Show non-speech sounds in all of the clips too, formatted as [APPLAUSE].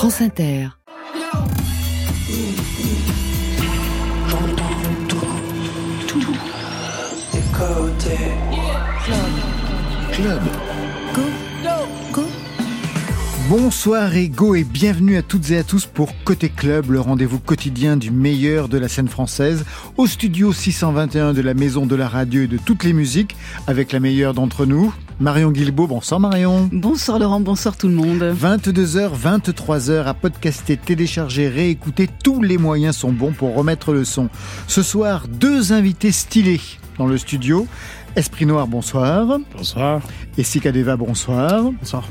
France Inter. Club. Go. Go. Bonsoir et go et bienvenue à toutes et à tous pour Côté Club, le rendez-vous quotidien du meilleur de la scène française, au studio 621 de la Maison de la Radio et de toutes les musiques, avec la meilleure d'entre nous, Marion Guilbeault. Bonsoir Marion. Bonsoir Laurent, bonsoir tout le monde. 22h, 23h à podcaster, télécharger, réécouter, tous les moyens sont bons pour remettre le son. Ce soir, deux invités stylés dans le studio. Esprit Noir, bonsoir. Bonsoir. Et Sikadeva, bonsoir. Bonsoir.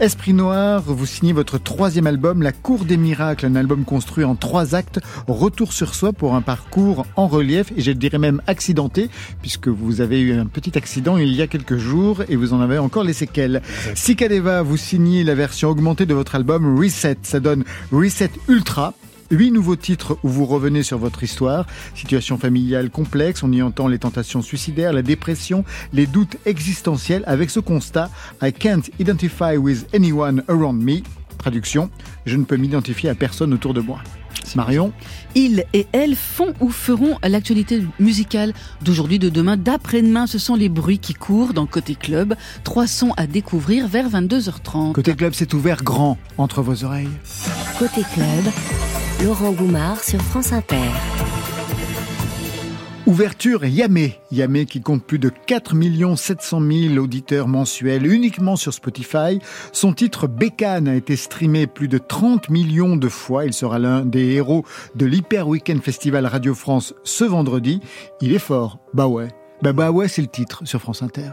Esprit Noir, vous signez votre troisième album, La Cour des Miracles, un album construit en trois actes, retour sur soi pour un parcours en relief et je dirais même accidenté, puisque vous avez eu un petit accident il y a quelques jours et vous en avez encore les séquelles. Sikadeva, vous signez la version augmentée de votre album Reset, ça donne Reset Ultra, Huit nouveaux titres où vous revenez sur votre histoire. Situation familiale complexe, on y entend les tentations suicidaires, la dépression, les doutes existentiels avec ce constat I can't identify with anyone around me. Traduction, je ne peux m'identifier à personne autour de moi. Marion Ils et elles font ou feront l'actualité musicale d'aujourd'hui, de demain, d'après-demain. Ce sont les bruits qui courent dans Côté Club. Trois sons à découvrir vers 22h30. Côté Club, c'est ouvert grand entre vos oreilles. Côté Club, Laurent Goumard sur France Inter. Ouverture Yamé. Yamé qui compte plus de 4 700 000 auditeurs mensuels uniquement sur Spotify. Son titre Bécane a été streamé plus de 30 millions de fois. Il sera l'un des héros de l'Hyper Weekend Festival Radio France ce vendredi. Il est fort. Bah ouais. Bah bah ouais, c'est le titre sur France Inter.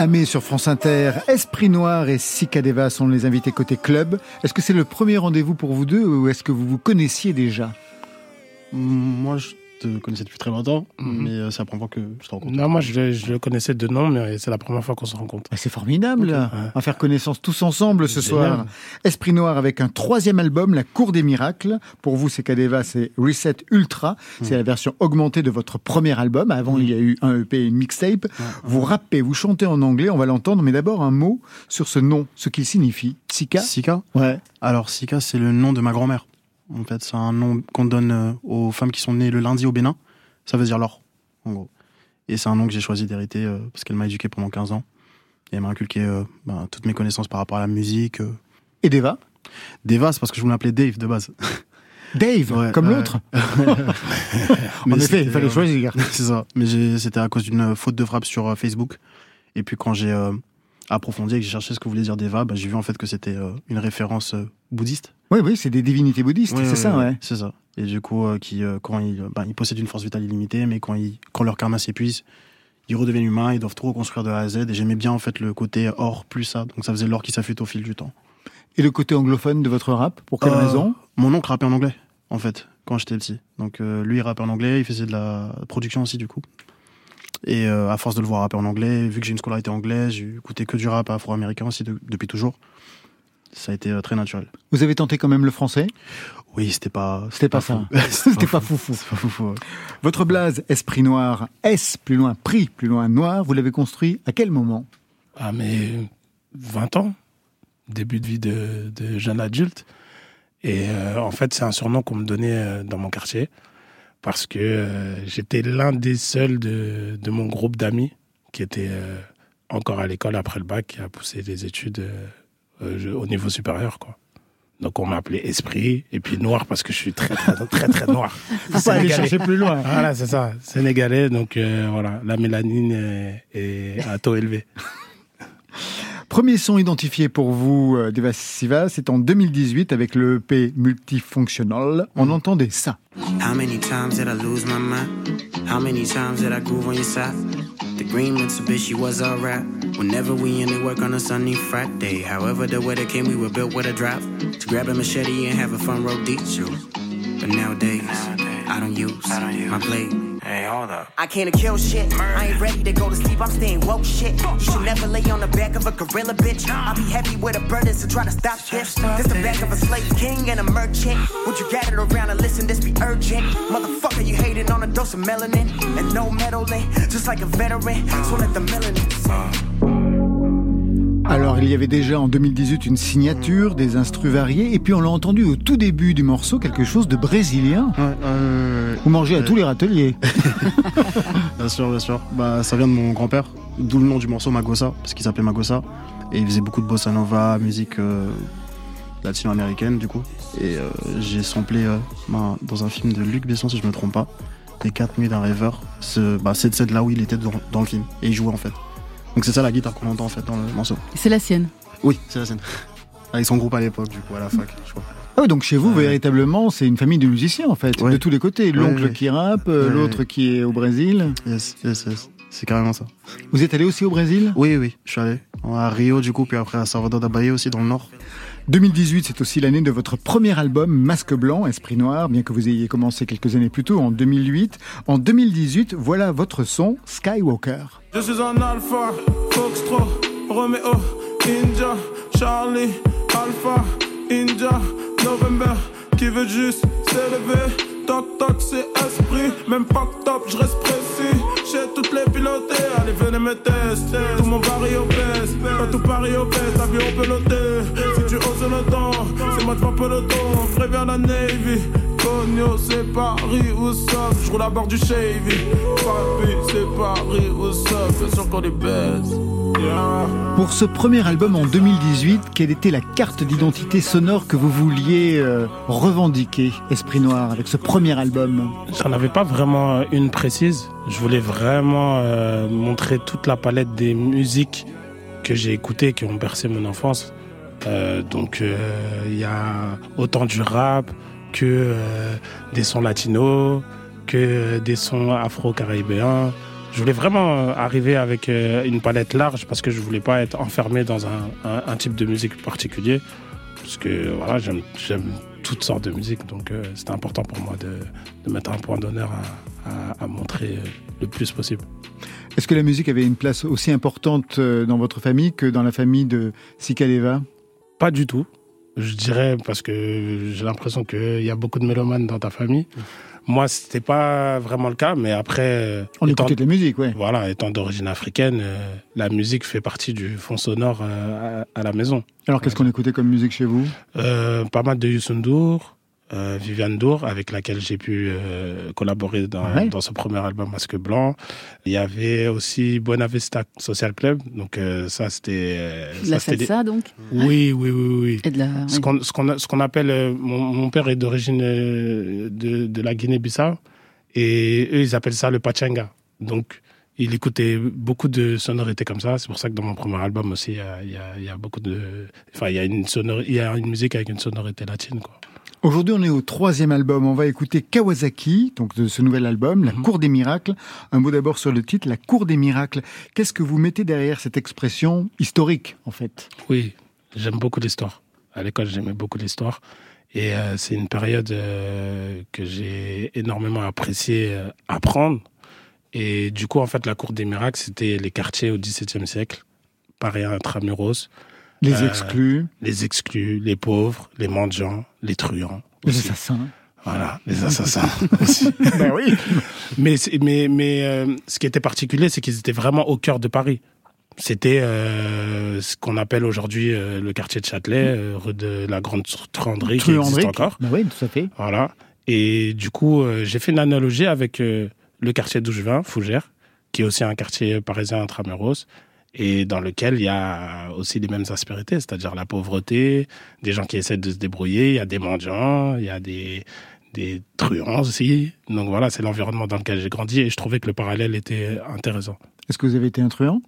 Amé sur France Inter. Esprit Noir et Sikadeva sont les invités côté club. Est-ce que c'est le premier rendez-vous pour vous deux ou est-ce que vous vous connaissiez déjà? Moi, je te connaissais depuis très longtemps, mais euh, c'est la première fois que je te rencontre. Non, moi je, le- je le connaissais de nom, mais c'est la première fois qu'on se rencontre. Ah, C'est formidable. Ok. On va faire connaissance tous ensemble ce soir. Esprit Noir avec un troisième album, La Cour des Miracles. Pour vous, c'est Kadeva, c'est Reset Ultra. C'est la version augmentée de votre premier album. Avant, il y a eu un EP et une mixtape. Vous rappez, vous chantez en anglais, on va l'entendre. Mais d'abord, un mot sur ce nom, ce qu'il signifie. Sika? Sika? Ouais. Alors, Sika, c'est le nom de ma grand-mère. En fait, c'est un nom qu'on donne euh, aux femmes qui sont nées le lundi au Bénin. Ça veut dire l'or, en gros. Et c'est un nom que j'ai choisi d'hériter euh, parce qu'elle m'a éduqué pendant 15 ans. Et elle m'a inculqué euh, bah, toutes mes connaissances par rapport à la musique. euh. Et Deva? Deva, c'est parce que je voulais m'appeler Dave de base. Dave, Ouais, comme l'autre. [LAUGHS] [LAUGHS] En effet, il fallait choisir. [LAUGHS] c'est ça. Mais c'était à cause d'une faute de frappe sur Facebook. Et puis quand j'ai approfondi et que j'ai cherché ce que voulait dire Deva, bah, j'ai vu en fait que c'était une référence bouddhiste. Oui, oui, c'est des divinités bouddhistes, c'est ça, ouais. C'est ça. Et du coup, euh, qui, euh, quand ils, bah, ils possèdent une force vitale illimitée, mais quand, ils, quand leur karma s'épuise, ils redeviennent humains, ils doivent tout reconstruire de A à Z. Et j'aimais bien en fait le côté or plus ça. Donc ça faisait l'or qui s'affûte au fil du temps. Et le côté anglophone de votre rap, pour quelle Euh, raison? Mon oncle rappait en anglais, en fait, quand j'étais petit. Donc euh, lui, il rappait en anglais, il faisait de la production aussi, du coup. Et euh, à force de le voir rapper en anglais, vu que j'ai une scolarité anglaise, j'ai écouté que du rap afro-américain aussi de- depuis toujours. Ça a été euh, très naturel. Vous avez tenté quand même le français? Oui, c'était pas. C'était pas fou. [LAUGHS] ça. C'était pas foufou. C'est pas foufou. ouais. Votre blaze Esprit Noir, S plus loin, Prix plus loin, Noir, vous l'avez construit à quel moment? Ah, mais 20 ans, début de vie de, de jeune adulte. Et euh, en fait, c'est un surnom qu'on me donnait euh, dans mon quartier parce que euh, j'étais l'un des seuls de, de mon groupe d'amis qui était euh, encore à l'école après le bac, qui a poussé des études euh, au niveau supérieur. Quoi. Donc on m'appelait Esprit et puis Noir parce que je suis très, très, très, très noir. [LAUGHS] Faut pas aller chercher plus loin. Voilà, c'est ça. Sénégalais, donc euh, voilà, la mélanine est, est à taux élevé. [LAUGHS] Premier son identifié pour vous, euh, Deva Siva, c'est en 2018 avec le EP Multifunctional. On entendait ça. How many times did I lose my mind? How many times did I groove on your side? The green Mitsubishi was alright. Whenever we it work on a sunny Friday. However, the weather came, we were built with a drive to grab a machete and have a fun road detour. But nowadays, I don't use my blade. Hey, hold up. I can't kill shit. I ain't ready to go to sleep. I'm staying woke shit. You should never lay on the back of a gorilla, bitch. I'll be heavy with a burden, so try to stop this. This the back of a slave king and a merchant. Would you gather around and listen? This be urgent. Motherfucker, you hating on a dose of melanin and no meddling, just like a veteran. So let the melanin sing. Alors, il y avait déjà en 2018 une signature, des instrus variés, et puis on l'a entendu au tout début du morceau, quelque chose de brésilien. Ouais, euh, Vous mangez à tous les râteliers. [LAUGHS] bien sûr, bien sûr. Bah, ça vient de mon grand-père, d'où le nom du morceau Magosa, parce qu'il s'appelait Magosa. Et il faisait beaucoup de bossa nova, musique euh, latino-américaine, du coup. Et euh, j'ai samplé euh, bah, dans un film de Luc Besson, si je me trompe pas, Les 4 nuits d'un rêveur. Bah, c'est c'est de là où il était dans, dans le film. Et il jouait en fait. Donc c'est ça la guitare qu'on entend en fait dans le morceau. C'est la sienne. Oui, c'est la scène. Avec son groupe à l'époque, du coup, à la fac, je crois. Ah oui, donc chez vous, Ouais. véritablement, c'est une famille de musiciens, en fait, Ouais. de tous les côtés. L'oncle Ouais. qui rappe, Ouais. l'autre qui est au Brésil. Yes, yes, yes. C'est carrément ça. Vous êtes allé aussi au Brésil? Oui, oui, je suis allé. À Rio, du coup, puis après à Salvador da Bahia aussi, dans le nord. 2018, c'est aussi l'année de votre premier album, Masque Blanc, Esprit Noir, bien que vous ayez commencé quelques années plus tôt, en 2008. En 2018, voilà votre son, Skywalker. Je suis un alpha, Foxtrot, Romeo, Charlie, Alpha, November, qui veut juste. Toc toc, c'est esprit, même pas top, je reste précis. J'ai toutes les pilotées, allez venez me tester. Tout mon pari pèse, pas tout Paris au pèse, avion au peloté. Si tu oses le temps, c'est moi devant peloton, préviens la Navy. Cogno, c'est Paris, où ça Je roule à bord du Chevy. Papi, c'est Paris, où ça Bien sûr qu'on est baise. Yeah. Pour ce premier album en 2018, quelle était la carte d'identité sonore que vous vouliez euh, revendiquer, Esprit Noir, avec ce premier album? J'en avais pas vraiment une précise. Je voulais vraiment euh, montrer toute la palette des musiques que j'ai écoutées, qui ont bercé mon enfance. Euh, donc euh, il y a autant du rap que euh, des sons latinos, que des sons afro-caribéens. Je voulais vraiment euh, arriver avec euh, une palette large parce que je voulais pas être enfermé dans un, un- un type de musique particulier. Parce que voilà, j'aime toutes sortes de musique, donc euh, c'était important pour moi de, de mettre un point d'honneur à, à- à montrer euh, le plus possible. Est-ce que la musique avait une place aussi importante euh, dans votre famille que dans la famille de Sikaleva? Pas du tout, je dirais, parce que j'ai l'impression qu'il y a beaucoup de mélomanes dans ta famille. Moi, c'était pas vraiment le cas, mais après, On étant, écoutait de la musique, ouais. voilà, étant d'origine africaine, euh, la musique fait partie du fond sonore euh, à, à la maison. Alors qu'est-ce qu'on écoutait comme musique chez vous? Euh, pas mal de Youssou N'Dour, euh, Viviane Dour, avec laquelle j'ai pu euh, collaborer dans, Ouais. dans ce premier album Masque Blanc. Il y avait aussi Buena Vista Social Club. Donc euh, ça, c'était... euh, De la ça, des- salsa, donc. Oui, oui, oui, oui. Et de la. Ce qu'on ce qu'on appelle... mon, mon père est d'origine de, de la Guinée-Bissau. Et eux, ils appellent ça le pachanga. Donc, il écoutait beaucoup de sonorités comme ça. C'est pour ça que dans mon premier album aussi, il y a, il y a- il y a beaucoup de... Enfin, il y, a une sonori- il y a une musique avec une sonorité latine, quoi. Aujourd'hui, on est au troisième album. On va écouter Kawasaki, donc de ce nouvel album, La Cour des Miracles. Un mot d'abord sur le titre, La Cour des Miracles. Qu'est-ce que vous mettez derrière cette expression historique, en fait? Oui, j'aime beaucoup l'histoire. À l'école, j'aimais beaucoup l'histoire. Et euh, c'est une période euh, que j'ai énormément apprécié euh, apprendre. Et du coup, en fait, la Cour des Miracles, c'était les quartiers au XVIIe siècle, Paris intramuros, Les Euh, exclus, les exclus, les pauvres, les mendiants, les truands. les assassins. Voilà, les assassins [LAUGHS] aussi. ben oui Mais, mais, mais euh, ce qui était particulier, c'est qu'ils étaient vraiment au cœur de Paris. C'était euh, ce qu'on appelle aujourd'hui euh, le quartier de Châtelet, euh, rue de la Grande Truanderie, qui existe encore. Ben oui, tout à fait. Voilà. Et du coup, j'ai fait une analogie avec le quartier d'où je viens, Fougères, qui est aussi un quartier parisien intramuros, et dans lequel il y a aussi les mêmes aspérités, c'est-à-dire la pauvreté, des gens qui essaient de se débrouiller, il y a des mendiants, il y a des, des truands aussi. Donc voilà, c'est l'environnement dans lequel j'ai grandi, et je trouvais que le parallèle était intéressant. Est-ce que vous avez été un truand?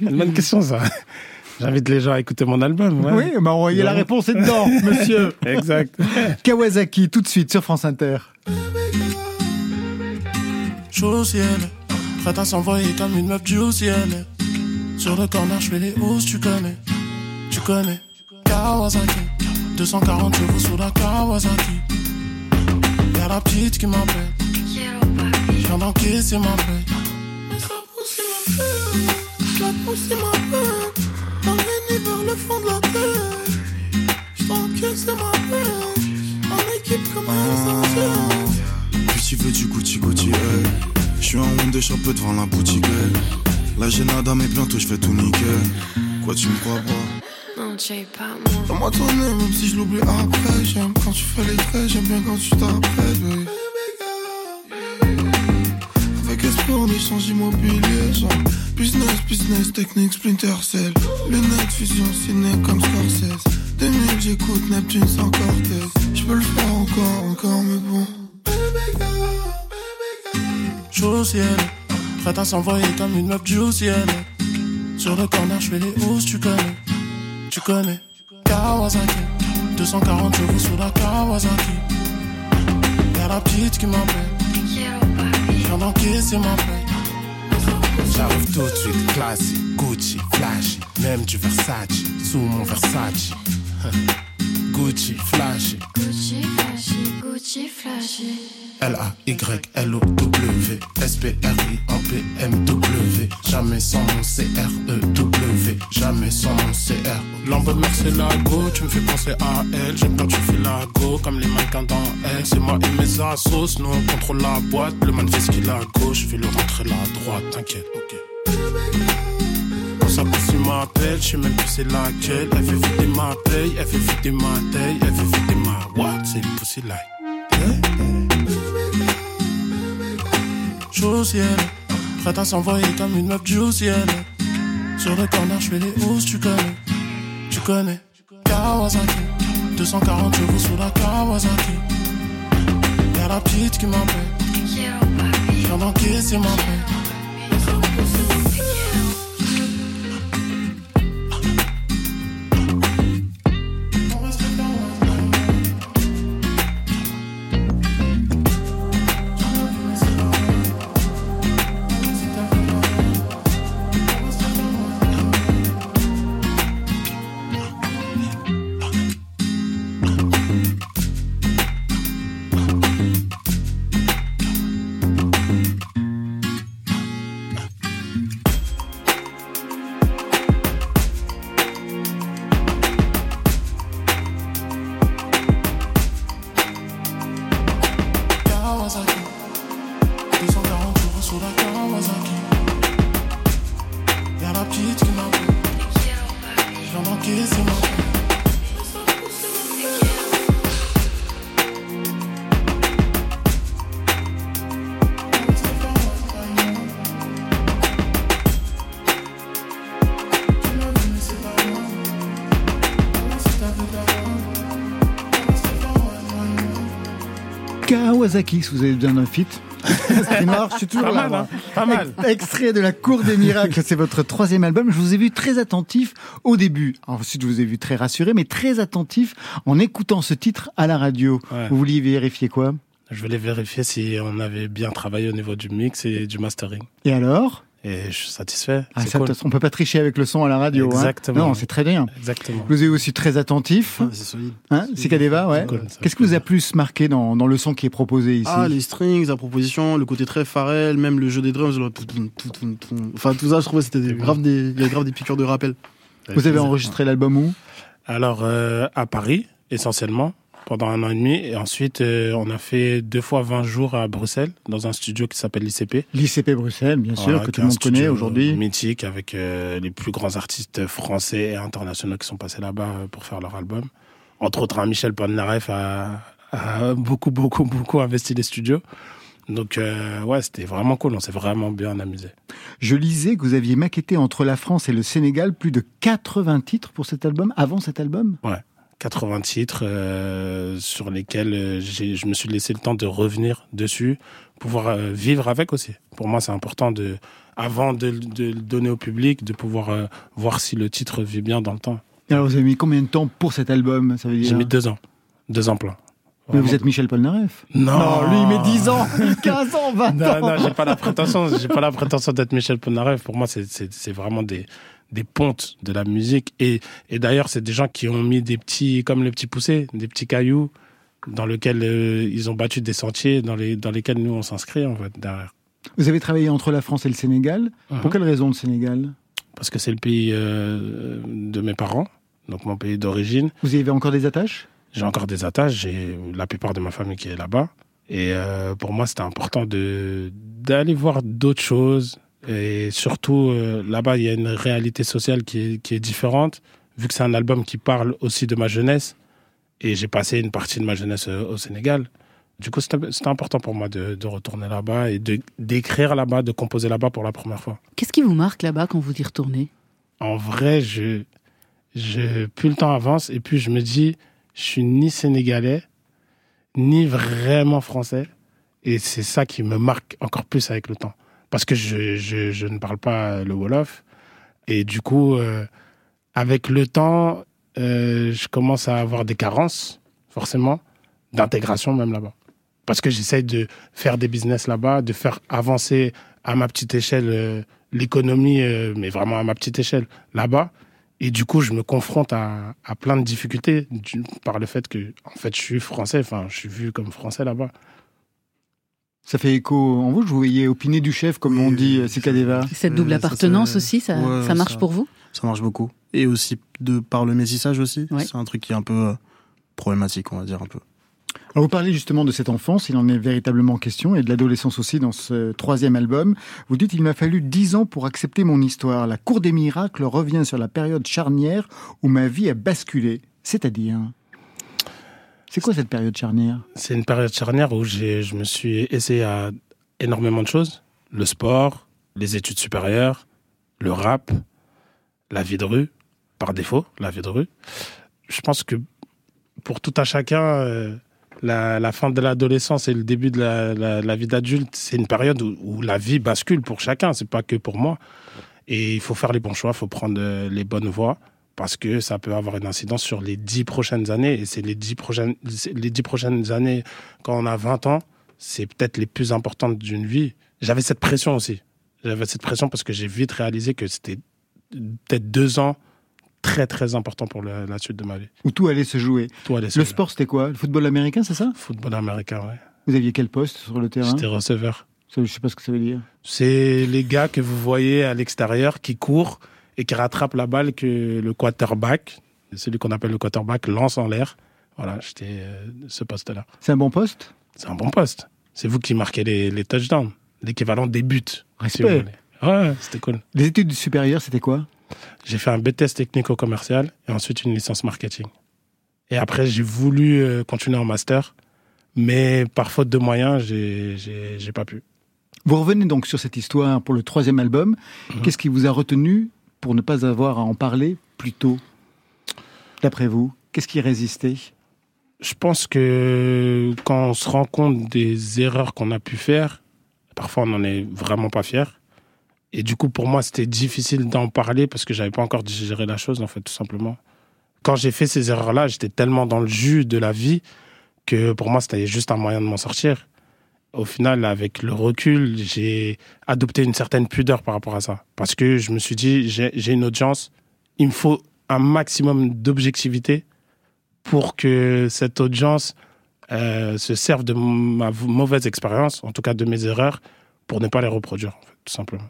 Une [LAUGHS] bonne question, ça. J'invite les gens à écouter mon album. ouais. Oui, on y est la réponse est dedans, monsieur. [LAUGHS] Exact. [LAUGHS] Kawasaki, tout de suite sur France Inter. Chaud ciel, prête à s'envoyer comme une meuf du haut ciel. Sur le corner, je fais les hausses, tu connais, tu connais. Kawasaki, 240 chevaux sous la Kawasaki. Y'a la petite qui m'appelle, je viens d'encaisser ma paye. Mais ça pousse, il m'appelle, la pousse, il m'appelle. Emmène vers le fond de la terre. Je t'encaisse ma paye, en équipe comme un essentiel. Puis tu veux du Gucci Gucci, hey. Je suis en de peu devant la boutique, hey. Là j'ai nada mais bientôt je fais tout nickel. Quoi tu me crois pas? Non, tu pas moi. Dans-moi ton nez, même si je l'oublie après. J'aime quand tu fais les traits, j'aime bien quand tu t'apprêtes, oui. Avec esprit, on échange immobilier, genre business, business, technique, splinter cell. Lunettes, fusion, ciné comme Scorsese. 2000, j'écoute Neptune sans Cortez. Je peux le faire encore, encore, mais bon. Chaud au ciel, prête à s'envoyer comme une meuf du ciel. Sur le corner, je fais les hausses, tu connais, tu connais. Kawasaki, 240 chevaux sous la Kawasaki. Y'a la petite qui m'appelle, je viens d'encaisser ma paye. J'arrive tout de suite, classique, Gucci, flashy, même du Versace, sous mon Versace. [LAUGHS] Gucci, flashy, Gucci flashy, Gucci flashy. L-A-Y-L-O-W, S-P-R-I-N-P-M-W, jamais sans mon C-R-E-W, jamais sans mon C-R. L'envoi c'est la go, tu me fais penser à elle. J'aime quand tu fais la go, comme les mannequins dans elle. C'est moi et mes assos, nous on contrôle la boîte. Le man fait ce qu'il a à gauche, je vais le rentrer la droite, t'inquiète, ok. Quand ça pousse, il m'appelle, je sais même plus c'est laquelle. Elle fait vider ma paye, elle fait vider ma taille, elle fait vider ma what? C'est une pussy like. Au ciel, prête à s'envoyer comme une meuf du ciel. Sur le corner, je fais les hausses, tu connais, tu connais. Kawasaki, 240 chevaux sous la Kawasaki. Y'a la petite qui m'appelle, viens d'encaisser ma paye. Kawasaki, si vous avez besoin d'un. Esprit Noir, je suis toujours Pas là. mal, hein Pas mal. Ex- Extrait de la Cour des Miracles, [LAUGHS] c'est votre troisième album. Je vous ai vu très attentif au début. Ensuite, je vous ai vu très rassuré, mais très attentif en écoutant ce titre à la radio. Ouais. Vous vouliez vérifier quoi? Je voulais vérifier si on avait bien travaillé au niveau du mix et du mastering. Et alors? Et je suis satisfait. ah, ça, cool. On peut pas tricher avec le son à la radio. hein. Exactement. Non, c'est très bien. Exactement. Vous êtes aussi très attentif. Ouais, c'est solide. Hein, ouais. C'est cool, ça Qu'est-ce qui vous a plus marqué dans, dans le son qui est proposé ici Ah, les strings, la proposition, le côté très Pharrell, même le jeu des drums, tout, tout, tout, enfin tout ça, je trouvais que c'était grave des, grave des piqûres de rappel. Vous avez enregistré l'album où? Alors, euh, à Paris, essentiellement, pendant un an et demi. Et ensuite, euh, on a fait deux fois 20 jours à Bruxelles, dans un studio qui s'appelle l'ICP. L'ICP Bruxelles, bien sûr, Voilà, que tout le monde connaît aujourd'hui. Mythique, avec euh, les plus grands artistes français et internationaux qui sont passés là-bas euh, pour faire leur album. Entre autres, un Michel Polnareff a, a beaucoup, beaucoup, beaucoup investi les studios. Donc, euh, ouais, c'était vraiment cool. On s'est vraiment bien amusé. Je lisais que vous aviez maquetté entre la France et le Sénégal plus de 80 titres pour cet album, avant cet album? 80 titres euh, sur lesquels euh, je me suis laissé le temps de revenir dessus, pouvoir euh, vivre avec aussi. Pour moi, c'est important de, avant de, de le donner au public, de pouvoir euh, voir si le titre vit bien dans le temps. Et Alors vous avez mis combien de temps pour cet album Ça veut dire J'ai mis deux ans, deux ans plein. Mais vous êtes Michel Polnareff Non, lui il met 10 ans, [LAUGHS] 15 ans, 20 Non, ans non, j'ai pas la prétention, j'ai pas la prétention d'être Michel Polnareff. Pour moi, c'est vraiment des, des pontes de la musique. Et, et d'ailleurs, c'est des gens qui ont mis des petits, comme les petits poussés, des petits cailloux dans lesquels euh, ils ont battu des sentiers dans les, dans lesquels nous on s'inscrit, en fait, derrière. Vous avez travaillé entre la France et le Sénégal. Pour quelle raison le Sénégal? Parce que c'est le pays euh, de mes parents, donc mon pays d'origine. Vous y avez encore des attaches? J'ai encore des attaches, j'ai la plupart de ma famille qui est là-bas. Et euh, pour moi, c'était important de d'aller voir d'autres choses. Et surtout, euh, là-bas, il y a une réalité sociale qui est, qui est différente, vu que c'est un album qui parle aussi de ma jeunesse. Et j'ai passé une partie de ma jeunesse euh, au Sénégal. Du coup, c'était important pour moi de, de retourner là-bas et d'écrire là-bas, de composer là-bas pour la première fois. Qu'est-ce qui vous marque là-bas quand vous y retournez? En vrai, je, je, plus le temps avance et plus je me dis, je suis ni sénégalais, ni vraiment français. Et c'est ça qui me marque encore plus avec le temps. Parce que je, je, ne parle pas le Wolof. Et du coup, euh, avec le temps, euh, je commence à avoir des carences, forcément, d'intégration même là-bas. Parce que j'essaye de faire des business là-bas, de faire avancer à ma petite échelle euh, l'économie, mais vraiment à ma petite échelle là-bas. Et du coup, je me confronte à, à plein de difficultés par le fait que, en fait, je suis français, enfin, je suis vu comme français là-bas. Ça fait écho en vous, je vous voyais opiner du chef, comme Oui, on dit, euh, Sikadeva. Cette Euh, double ça, appartenance ça- aussi, ça, ouais, ça marche ça- pour vous? Ça marche beaucoup. Et aussi de par le métissage aussi. Ouais. C'est un truc qui est un peu euh, problématique, on va dire un peu. Alors vous parlez justement de cette enfance, il en est véritablement question, et de l'adolescence aussi dans ce troisième album. Vous dites, il m'a fallu dix ans pour accepter mon histoire. La cour des miracles revient sur la période charnière où ma vie a basculé. C'est-à-dire C'est quoi cette période charnière? C'est une période charnière où je me suis essayé à énormément de choses. Le sport, les études supérieures, le rap, la vie de rue, par défaut, la vie de rue. Je pense que pour tout un chacun, euh, la, fin de l'adolescence et le début de la, vie d'adulte, c'est une période où, où la vie bascule pour chacun, c'est pas que pour moi. Et il faut faire les bons choix, il faut prendre euh, les bonnes voies parce que ça peut avoir une incidence sur les dix prochaines années. Et c'est les dix prochaines, les dix prochaines années, quand on a 20 ans, c'est peut-être les plus importantes d'une vie. J'avais cette pression aussi. J'avais cette pression parce que j'ai vite réalisé que c'était peut-être deux ans très très importants pour la, la suite de ma vie. Où tout allait se jouer. Tout allait se Le jouer. sport, c'était quoi? Le football américain, c'est ça? Football américain, ouais. Vous aviez quel poste sur le terrain? J'étais receveur. Je sais pas ce que ça veut dire. C'est les gars que vous voyez à l'extérieur qui courent et qui rattrapent la balle que le quarterback, celui qu'on appelle le quarterback, lance en l'air. Voilà, j'étais euh, ce poste-là. C'est un bon poste? C'est un bon poste. C'est vous qui marquez les, les touchdowns, l'équivalent des buts. Respect. Ouais, c'était cool. Les études supérieures, c'était quoi? J'ai fait un BTS technico-commercial et ensuite une licence marketing. Et après, j'ai voulu euh, continuer en master, mais par faute de moyens, j'ai pas pu. Vous revenez donc sur cette histoire pour le troisième album. Mhm. Qu'est-ce qui vous a retenu pour ne pas avoir à en parler plus tôt D'après vous, qu'est-ce qui résistait? Je pense que quand on se rend compte des erreurs qu'on a pu faire, parfois on n'en est vraiment pas fier. Et du coup, pour moi, c'était difficile d'en parler parce que j'avais pas encore digéré la chose, en fait, tout simplement. Quand j'ai fait ces erreurs-là, j'étais tellement dans le jus de la vie que pour moi, c'était juste un moyen de m'en sortir. Au final, avec le recul, j'ai adopté une certaine pudeur par rapport à ça. Parce que je me suis dit, j'ai une audience, il me faut un maximum d'objectivité pour que cette audience euh, se serve de ma mauvaise expérience, en tout cas de mes erreurs, pour ne pas les reproduire, tout simplement.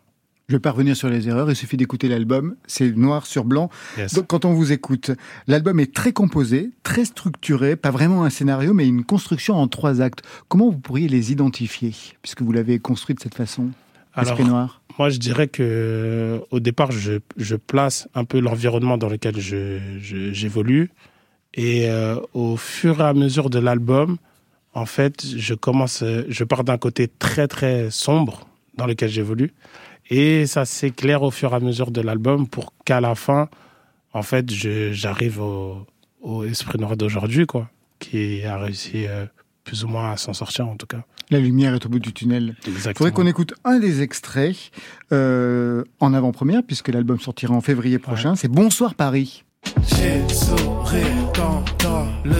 Je vais pas revenir sur les erreurs, il suffit d'écouter l'album, c'est noir sur blanc. Yes. Donc, quand on vous écoute, l'album est très composé, très structuré, pas vraiment un scénario, mais une construction en trois actes. Comment vous pourriez les identifier, puisque vous l'avez construit de cette façon Alors, noir? Moi, je dirais que au départ, je, je place un peu l'environnement dans lequel je, je- j'évolue. Et euh, au fur et à mesure de l'album, en fait, je commence, euh, je pars d'un côté très très sombre dans lequel j'évolue, et ça s'éclaire au fur et à mesure de l'album pour qu'à la fin, en fait, je, j'arrive au, au esprit noir d'aujourd'hui, quoi, qui a réussi euh, plus ou moins à s'en sortir en tout cas. La lumière est au bout du tunnel. Il Exactement. faudrait qu'on écoute un des extraits euh, en avant-première, puisque l'album sortira en février prochain. C'est Bonsoir Paris. J'ai le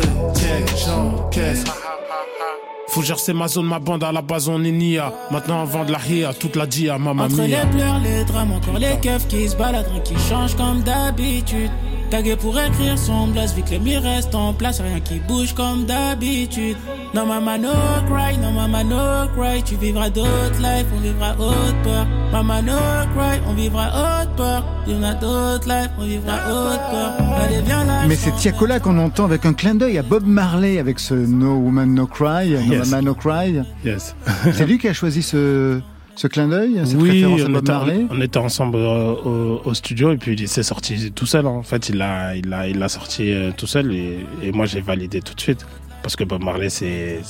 gérer c'est ma zone, ma bande à la base on est nia. Maintenant on vend de la hia, toute la dia, maman Entre les pleurs, les drames, encore les keufs qui se baladent, rien qui change comme d'habitude. Tagué pour écrire son blast, vu que les murs restent en place, rien qui bouge comme d'habitude. Non maman no cry, non maman no cry, tu vivras d'autres lives, on vivra haute peur. Maman no cry, on vivra haute peur. Il y en a d'autres lives, on vivra haute peur. Allez viens là. Mais c'est Tiakola qu'on entend avec un clin d'œil à Bob Marley avec ce No Woman No Cry, No Yes. Mama No Cry. Yes. C'est lui qui a choisi ce, ce clin d'œil, cette oui, référence à on Bob était, Marley. on était ensemble euh, au, au studio et puis il s'est sorti tout seul. hein. En fait, il l'a, il l'a, il l'a sorti euh, tout seul et, et moi j'ai validé tout de suite parce que Bob Marley c'est,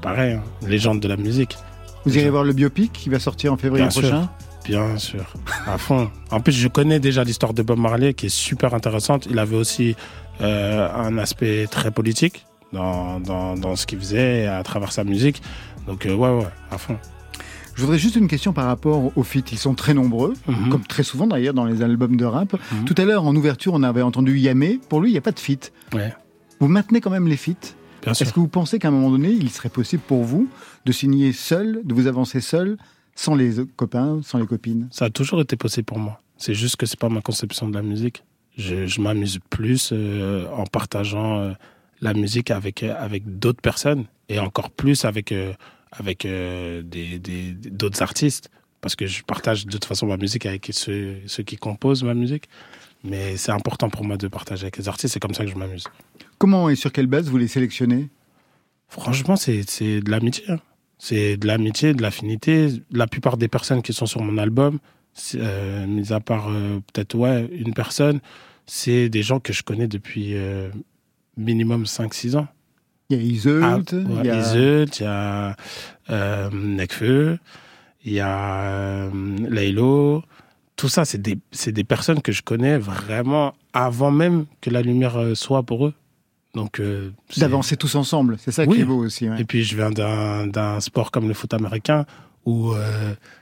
pareil, hein. légende de la musique. Vous irez voir le biopic qui va sortir en février Bien sûr. prochain. Bien sûr, à fond. En plus, je connais déjà l'histoire de Bob Marley qui est super intéressante. Il avait aussi euh, un aspect très politique dans, dans, dans ce qu'il faisait à travers sa musique. Donc euh, ouais, ouais, à fond. Je voudrais juste une question par rapport aux feats. Ils sont très nombreux, Mhm. comme très souvent d'ailleurs dans les albums de rap. Mhm. Tout à l'heure, en ouverture, on avait entendu Yamé. Pour lui, il n'y a pas de feat. Ouais, Vous maintenez quand même les feats. bien sûr. Est-ce que vous pensez qu'à un moment donné, il serait possible pour vous de signer seul, de vous avancer seul, sans les copains, sans les copines? Ça a toujours été possible pour moi. C'est juste que c'est pas ma conception de la musique. Je, je m'amuse plus euh, en partageant euh, la musique avec euh, avec d'autres personnes et encore plus avec euh, avec euh, des des- d'autres artistes parce que je partage de toute façon ma musique avec ceux ceux qui composent ma musique. Mais c'est important pour moi de partager avec les artistes. C'est comme ça que je m'amuse. Comment et sur quelle base vous les sélectionnez? Franchement, c'est de l'amitié. hein. C'est de l'amitié, de l'affinité. La plupart des personnes qui sont sur mon album, euh, mis à part euh, peut-être ouais, une personne, c'est des gens que je connais depuis euh, minimum 5-6 ans. Il y a Iseult, Ah, il ouais, y a... Iseult, il y a euh, Nekfeu, il y a euh, Laylo. Tout ça, c'est des, des personnes que je connais vraiment avant même que la lumière euh, soit pour eux. Donc, euh, d'avancer tous ensemble. C'est ça Oui. qui est beau aussi. ouais. et puis, je viens d'un sport comme le foot américain où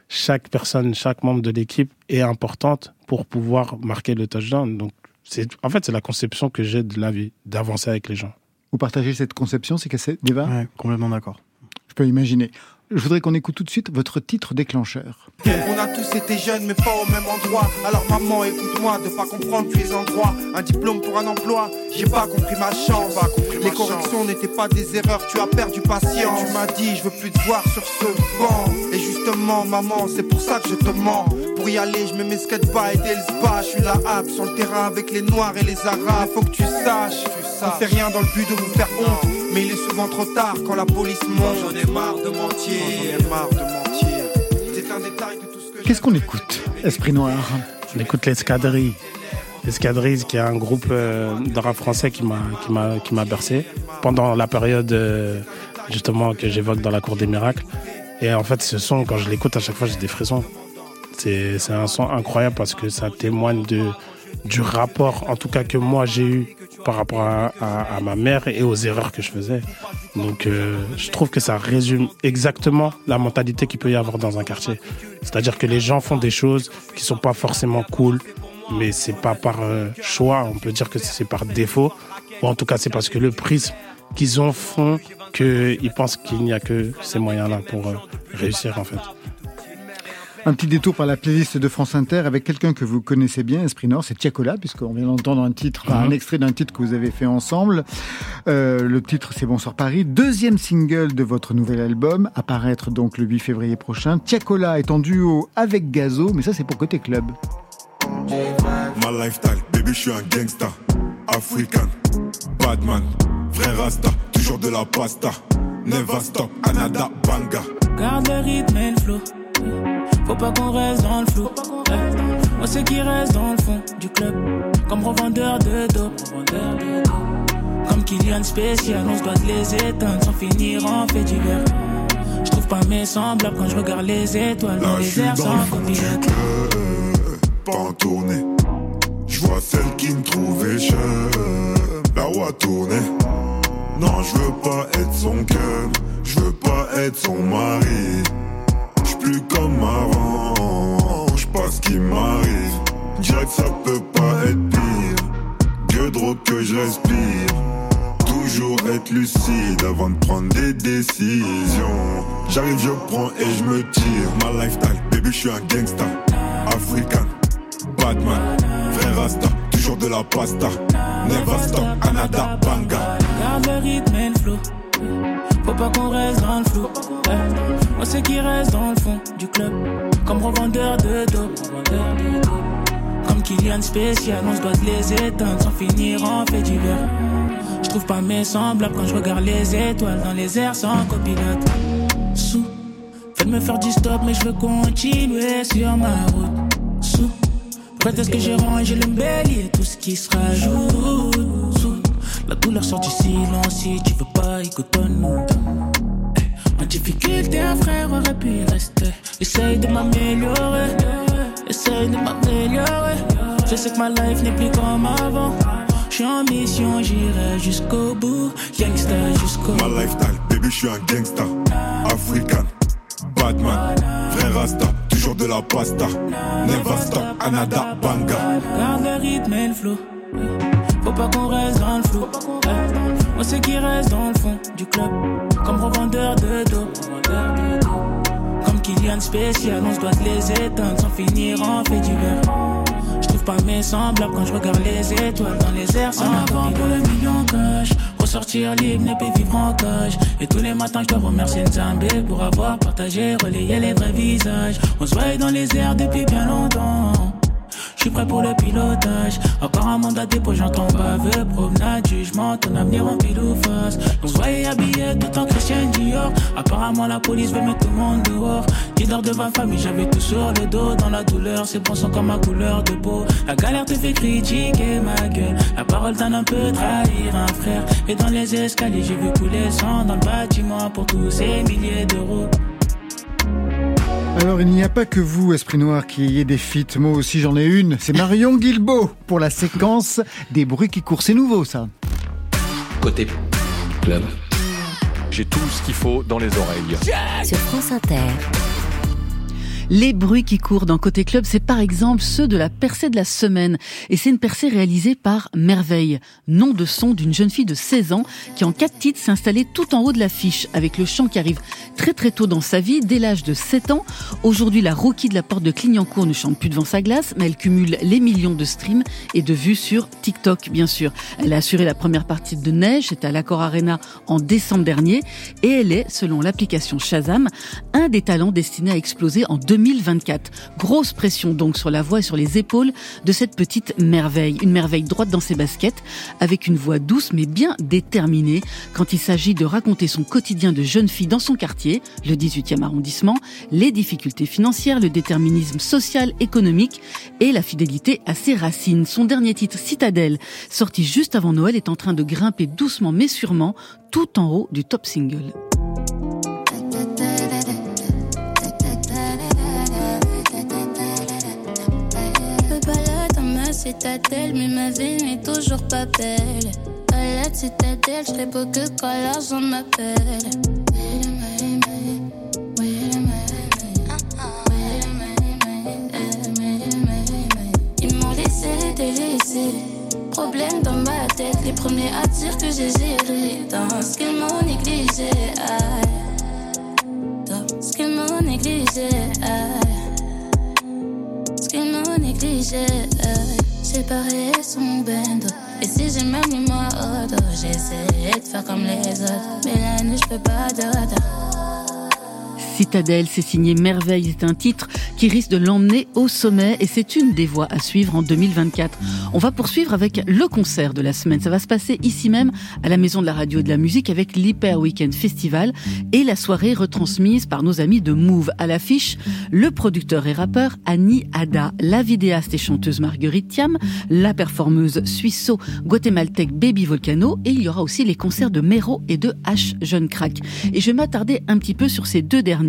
chaque personne, chaque membre de l'équipe est importante pour pouvoir marquer le touchdown. Donc, en fait, c'est la conception que j'ai de la vie, d'avancer avec les gens. Vous partagez cette conception, c'est cassé Deva Ouais, complètement d'accord. Je peux imaginer. Je voudrais qu'on écoute tout de suite votre titre déclencheur. On a tous été jeunes mais pas au même endroit. Alors maman écoute-moi de pas comprendre tous les endroits. Un diplôme pour un emploi J'ai pas compris ma chance. Les corrections n'étaient pas des erreurs Tu as perdu patience. Tu m'as dit je veux plus te voir sur ce banc. Et justement maman c'est pour ça que je te mens. Pour y aller je mets mes skates et des spa. Je suis la hape sur le terrain avec les noirs et les arabes. Faut que tu saches On fait rien dans le but de vous faire honte Mais il est souvent trop tard quand la police monte J'en ai marre de mentir J'en ai marre de mentir c'est un détail de tout ce que Qu'est-ce qu'on écoute Esprit Noir? On écoute l'Escadrille. L'Escadrille, qui est un groupe euh, de rap français qui m'a qui m'a qui m'a bercé pendant la période euh, justement que j'évoque dans la cour des miracles. Et en fait, ce son, quand je l'écoute, à chaque fois, j'ai des frissons. C'est c'est un son incroyable parce que ça témoigne de du rapport, en tout cas que moi j'ai eu par rapport à, ma mère et aux erreurs que je faisais. Donc euh, je trouve que ça résume exactement la mentalité qu'il peut y avoir dans un quartier. C'est-à-dire que les gens font des choses qui sont pas forcément cool, mais c'est pas par euh, choix, on peut dire que c'est par défaut, ou en tout cas c'est parce que le prisme qu'ils ont font qu'ils pensent qu'il n'y a que ces moyens-là pour euh, réussir en fait. Un petit détour par la playlist de France Inter avec quelqu'un que vous connaissez bien, Esprit Nord, c'est Tiakola, puisqu'on vient d'entendre un titre, un mhm. extrait d'un titre que vous avez fait ensemble. Euh, le titre, c'est Bonsoir Paris. Deuxième single de votre nouvel album, apparaître donc le 8 février prochain. Tiakola est en duo avec Gazo, mais ça c'est pour côté club. Ma lifestyle, baby, je suis un gangsta, african, badman, vrai rasta, toujours de la pasta, never stop, anada banga. Garde le rythme et le flow faut pas qu'on reste dans le flou. Moi, c'est qui reste dans le fond du club. Comme revendeur de dope. Comme Kylian spécial, on se doit les éteindre sans finir en fait divers. Je trouve pas mes semblables quand je regarde les étoiles dans les airs sans copilote. Pas en tournée. Je vois celle qui me trouvait chère. La roue a tourné. Non, je veux pas être son cœur. Je veux pas être son mari plus comme avant. Je pas ce qui m'arrive. Que ça peut pas être pire. Que drogue que je respire. Toujours être lucide avant de prendre des décisions. J'arrive, je prends et je me tire. Ma lifestyle, baby, je suis un gangsta. African, Batman, frère Rasta, toujours de la pasta. Never stop, Anada, Banga. Garde le rythme et le flow. Faut pas qu'on reste dans le flou. Moi, c'est qui reste dans le fond du club. Comme revendeur de dope. Comme Kylian spécial, on se doit les éteindre sans finir en fait divers. Je trouve pas mes semblables quand je regarde les étoiles dans les airs sans copilote. Sous, faites me faire du stop, mais je veux continuer sur ma route. Sous, peut-être que j'ai rangé le bélier, tout ce qui se rajoute. La douleur sort du silence si tu veux pas écouter-nous. Eh, en difficulté, un frère aurait pu rester. Essaye de m'améliorer, essaye de m'améliorer. Je sais que ma life n'est plus comme avant. Je suis en mission, j'irai jusqu'au bout. Gangsta jusqu'au bout. Ma lifestyle, baby, je suis un gangsta. African, Batman, frère Rasta, toujours de la pasta. Never stop, Anada, Banga. Garde le rythme et le flow. Pas qu'on reste dans le flou. Moi, c'est qui reste dans le fond du club. Comme revendeur de dos. Comme Kylian spécial, on se doit les éteindre sans finir en fait divers. Je trouve pas mes semblables quand je regarde les étoiles dans les airs. Sans avant pour le million cash. Ressortir libre, ne plus vivre en cage. Et tous les matins, je dois remercier Nzambé pour avoir partagé, relayé les vrais visages. On se voit dans les airs depuis bien longtemps suis prêt pour le pilotage. Encore un mandat dépôt, j'entends baveux, promenade, jugement, ton avenir en pile ou face. On se voyait habillé tout en Christian Dior. Apparemment, la police veut mettre tout le monde dehors. Leader de ma famille, j'avais tout sur le dos. Dans la douleur, c'est sang comme ma couleur de peau. La galère te fait critiquer ma gueule. La parole d'un un peu trahir un frère. Et dans les escaliers, j'ai vu couler le sang dans le bâtiment pour tous ces milliers d'euros. Alors il n'y a pas que vous, Esprit Noir, qui ayez des feats. Moi aussi j'en ai une. C'est Marion Guilbeault pour la séquence des bruits qui courent. C'est nouveau ça. Côté club. J'ai tout ce qu'il faut dans les oreilles. Sur France Inter. Les bruits qui courent dans Côté Club, c'est par exemple ceux de la percée de la semaine. Et c'est une percée réalisée par Merveille, nom de son d'une jeune fille de 16 ans qui en quatre titres s'est installée tout en haut de l'affiche avec le chant qui arrive très très tôt dans sa vie, dès l'âge de 7 ans. Aujourd'hui, la Rookie de la porte de Clignancourt ne chante plus devant sa glace, mais elle cumule les millions de streams et de vues sur TikTok, bien sûr. Elle a assuré la première partie de Neige, c'était à l'Accor Arena en décembre dernier, et elle est, selon l'application Shazam, un des talents destinés à exploser en 2024. Grosse pression donc sur la voix et sur les épaules de cette petite merveille. Une merveille droite dans ses baskets, avec une voix douce mais bien déterminée quand il s'agit de raconter son quotidien de jeune fille dans son quartier, le 18e arrondissement, les difficultés financières, le déterminisme social, économique et la fidélité à ses racines. Son dernier titre, Citadelle, sorti juste avant Noël, est en train de grimper doucement mais sûrement tout en haut du top single. Citadelle, mais ma vie n'est toujours pas belle. À la citadelle, je beau que quand l'argent m'appelle. Ils m'ont laissé délaissé. Problème dans ma tête, les premiers à dire que j'ai géré. Dans ce qu'ils m'ont négligé. Dans ce qu'ils m'ont négligé. Ce qu'ils m'ont négligé. Séparé son bendo. Et si j'ai même mis moi auto, j'essaie de faire comme les autres. Mais la nuit, je peux pas d'autre. Citadelle, c'est signé Merveille, c'est un titre qui risque de l'emmener au sommet et c'est une des voies à suivre en 2024. On va poursuivre avec le concert de la semaine. Ça va se passer ici même à la Maison de la Radio et de la Musique avec l'Hyper Weekend Festival et la soirée retransmise par nos amis de Move. À l'affiche, le producteur et rappeur Annie Ada, la vidéaste et chanteuse Marguerite Thiam, la performeuse suisseau-guatémaltèque Baby Volcano et il y aura aussi les concerts de Mero et de H Jeune Crack. Et je vais m'attarder un petit peu sur ces deux derniers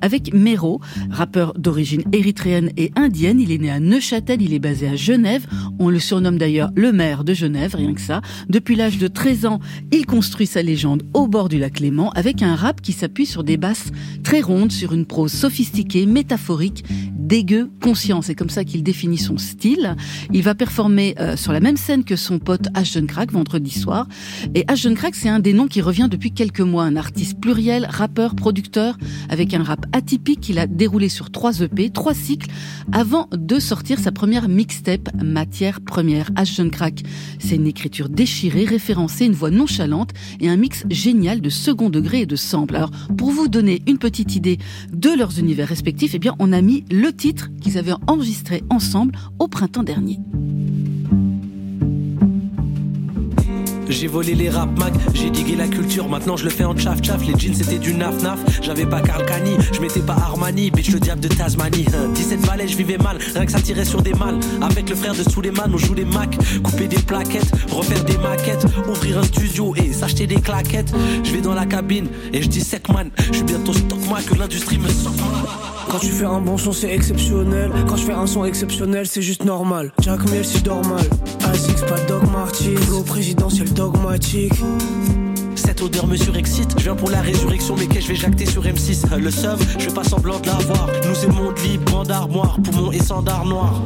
avec Mero, rappeur d'origine érythréenne et indienne. Il est né à Neuchâtel, il est basé à Genève. On le surnomme d'ailleurs le maire de Genève, rien que ça. Depuis l'âge de 13 ans, il construit sa légende au bord du lac Léman avec un rap qui s'appuie sur des basses très rondes, sur une prose sophistiquée, métaphorique, dégueu, conscient. C'est comme ça qu'il définit son style. Il va performer euh, sur la même scène que son pote Ashton Crack vendredi soir. Et Ashton Crack, c'est un des noms qui revient depuis quelques mois. Un artiste pluriel, rappeur, producteur, avec un rap atypique qu'il a déroulé sur trois EP, trois cycles, avant de sortir sa première mixtape, Matière Première. Ashton Crack, c'est une écriture déchirée, référencée, une voix nonchalante et un mix génial de second degré et de sample. Alors, pour vous donner une petite idée de leurs univers respectifs, eh bien, on a mis le titre qu'ils avaient enregistré ensemble au printemps dernier. J'ai volé les rap mag, j'ai digué la culture, maintenant je le fais en tchaf tchaf. Les jeans c'était du naf naf, j'avais pas Carl Cani, je mettais pas Armani, bitch le diable de Tasmanie. [LAUGHS] 17 balais, je vivais mal, rien que ça tirait sur des mâles. Avec le frère de Suleiman, on joue les Mac, couper des plaquettes, refaire des maquettes, ouvrir un studio et s'acheter des claquettes. Je vais dans la cabine et je dis sec man, je suis bientôt stock moi que l'industrie me sort Quand tu fais un bon son, c'est exceptionnel. Quand je fais un son exceptionnel, c'est juste normal. Jack Miel, si dors mal. Asix, pas Dog Martin. Flow présidentiel Cette odeur me surexcite. Je viens pour la résurrection, mais que je vais jacter sur M6. Le seum, je fais pas semblant de l'avoir. Nous aimons de libre, bande armoire, poumon et sandar noir.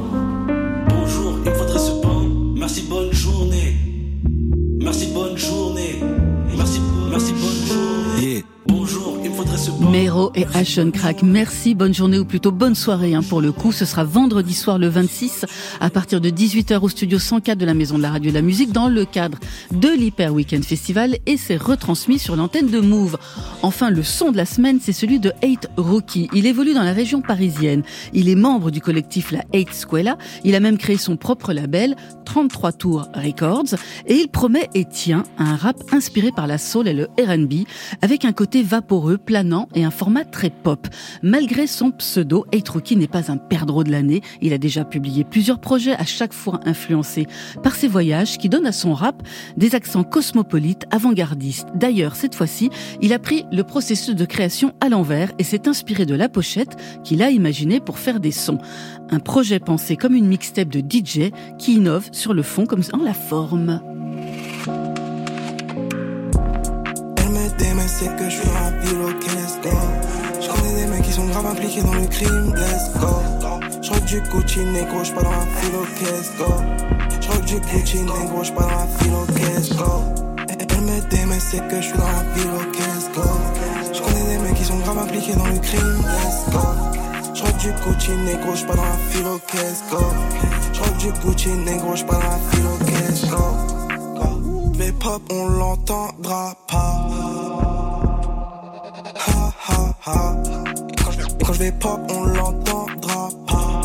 Bonjour, il me faudrait ce pain. Merci, bonne journée. Merci, bonne journée. Mero et Ashton Crack, merci, bonne journée ou plutôt bonne soirée hein, pour le coup. Ce sera vendredi soir le 26 à partir de 18h au studio 104 de la Maison de la Radio et de la Musique dans le cadre de l'Hyper Weekend Festival et c'est retransmis sur l'antenne de Move. Enfin, le son de la semaine, c'est celui de Hate Rookie. Il évolue dans la région parisienne. Il est membre du collectif La Hate Squella. Il a même créé son propre label, 33 Tours Records, et il promet et tient un rap inspiré par la soul et le R&B avec un côté vaporeux, planant et un format très pop. Malgré son pseudo, Hate Rookie n'est pas un perdreau de l'année. Il a déjà publié plusieurs projets à chaque fois influencés par ses voyages qui donnent à son rap des accents cosmopolites, avant-gardistes. D'ailleurs, cette fois-ci, il a pris le processus de création à l'envers et s'est inspiré de la pochette qu'il a imaginée pour faire des sons. Un projet pensé comme une mixtape de DJ qui innove sur le fond comme en la forme. Mais c'est que je suis ville, ok let's go. Je connais des mecs qui sont grave impliqués dans le crime, let's go. Je rock du Gucci, négro, je pas dans la file, ok let's go. Je rock du Gucci, négro, je pas dans la file, ok let's go. Elle me mais c'est que je suis dans la ville, ok let's go. Je connais des mecs qui sont grave impliqués dans le crime, let's go. Je rock du Gucci, négro, je pas dans la file, ok let's go. Je rock du Gucci, négro, je pas dans la file, ok let's go. Vais pop, on l'entendra pas. Quand je, je vais pop, on l'entendra pas.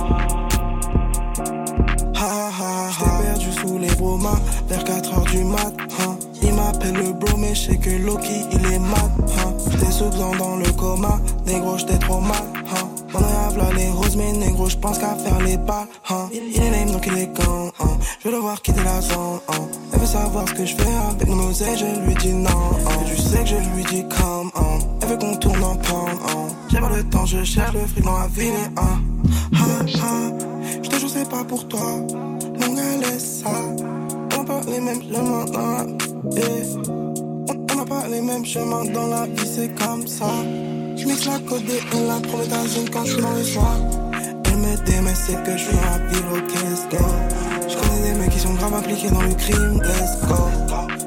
Ha ha perdu sous les bromas vers 4h du mat. hein. Il m'appelle le bro, mais je sais que Loki il est mat. Hein. J'étais dans le coma, négro, j'étais trop mal. Hein. On a v'là les roses, mais négro, j'pense qu'à faire les balles. Hein. Il, est lame, donc il est quand. Hein. Je veux le voir quitter la zone. Hein. Elle veut savoir ce que je fais avec mon oseille, je lui dis non. Hein. Je sais que je lui dis come. Elle veut qu'on tourne en pan. J'ai pas le temps, je cherche le fric dans la ville. Hein. Ha, ha. Je te jure, c'est pas pour toi. mon gars, ça. On pas les mêmes chemins dans la yeah. On n'a pas les mêmes chemins dans la vie, c'est comme ça. Je mixe la codée et la promethazine quand je suis dans les soirs. Elle me mais c'est que je suis la ville, ok, let's. Je connais des mecs qui sont grave impliqués dans le crime, let's go.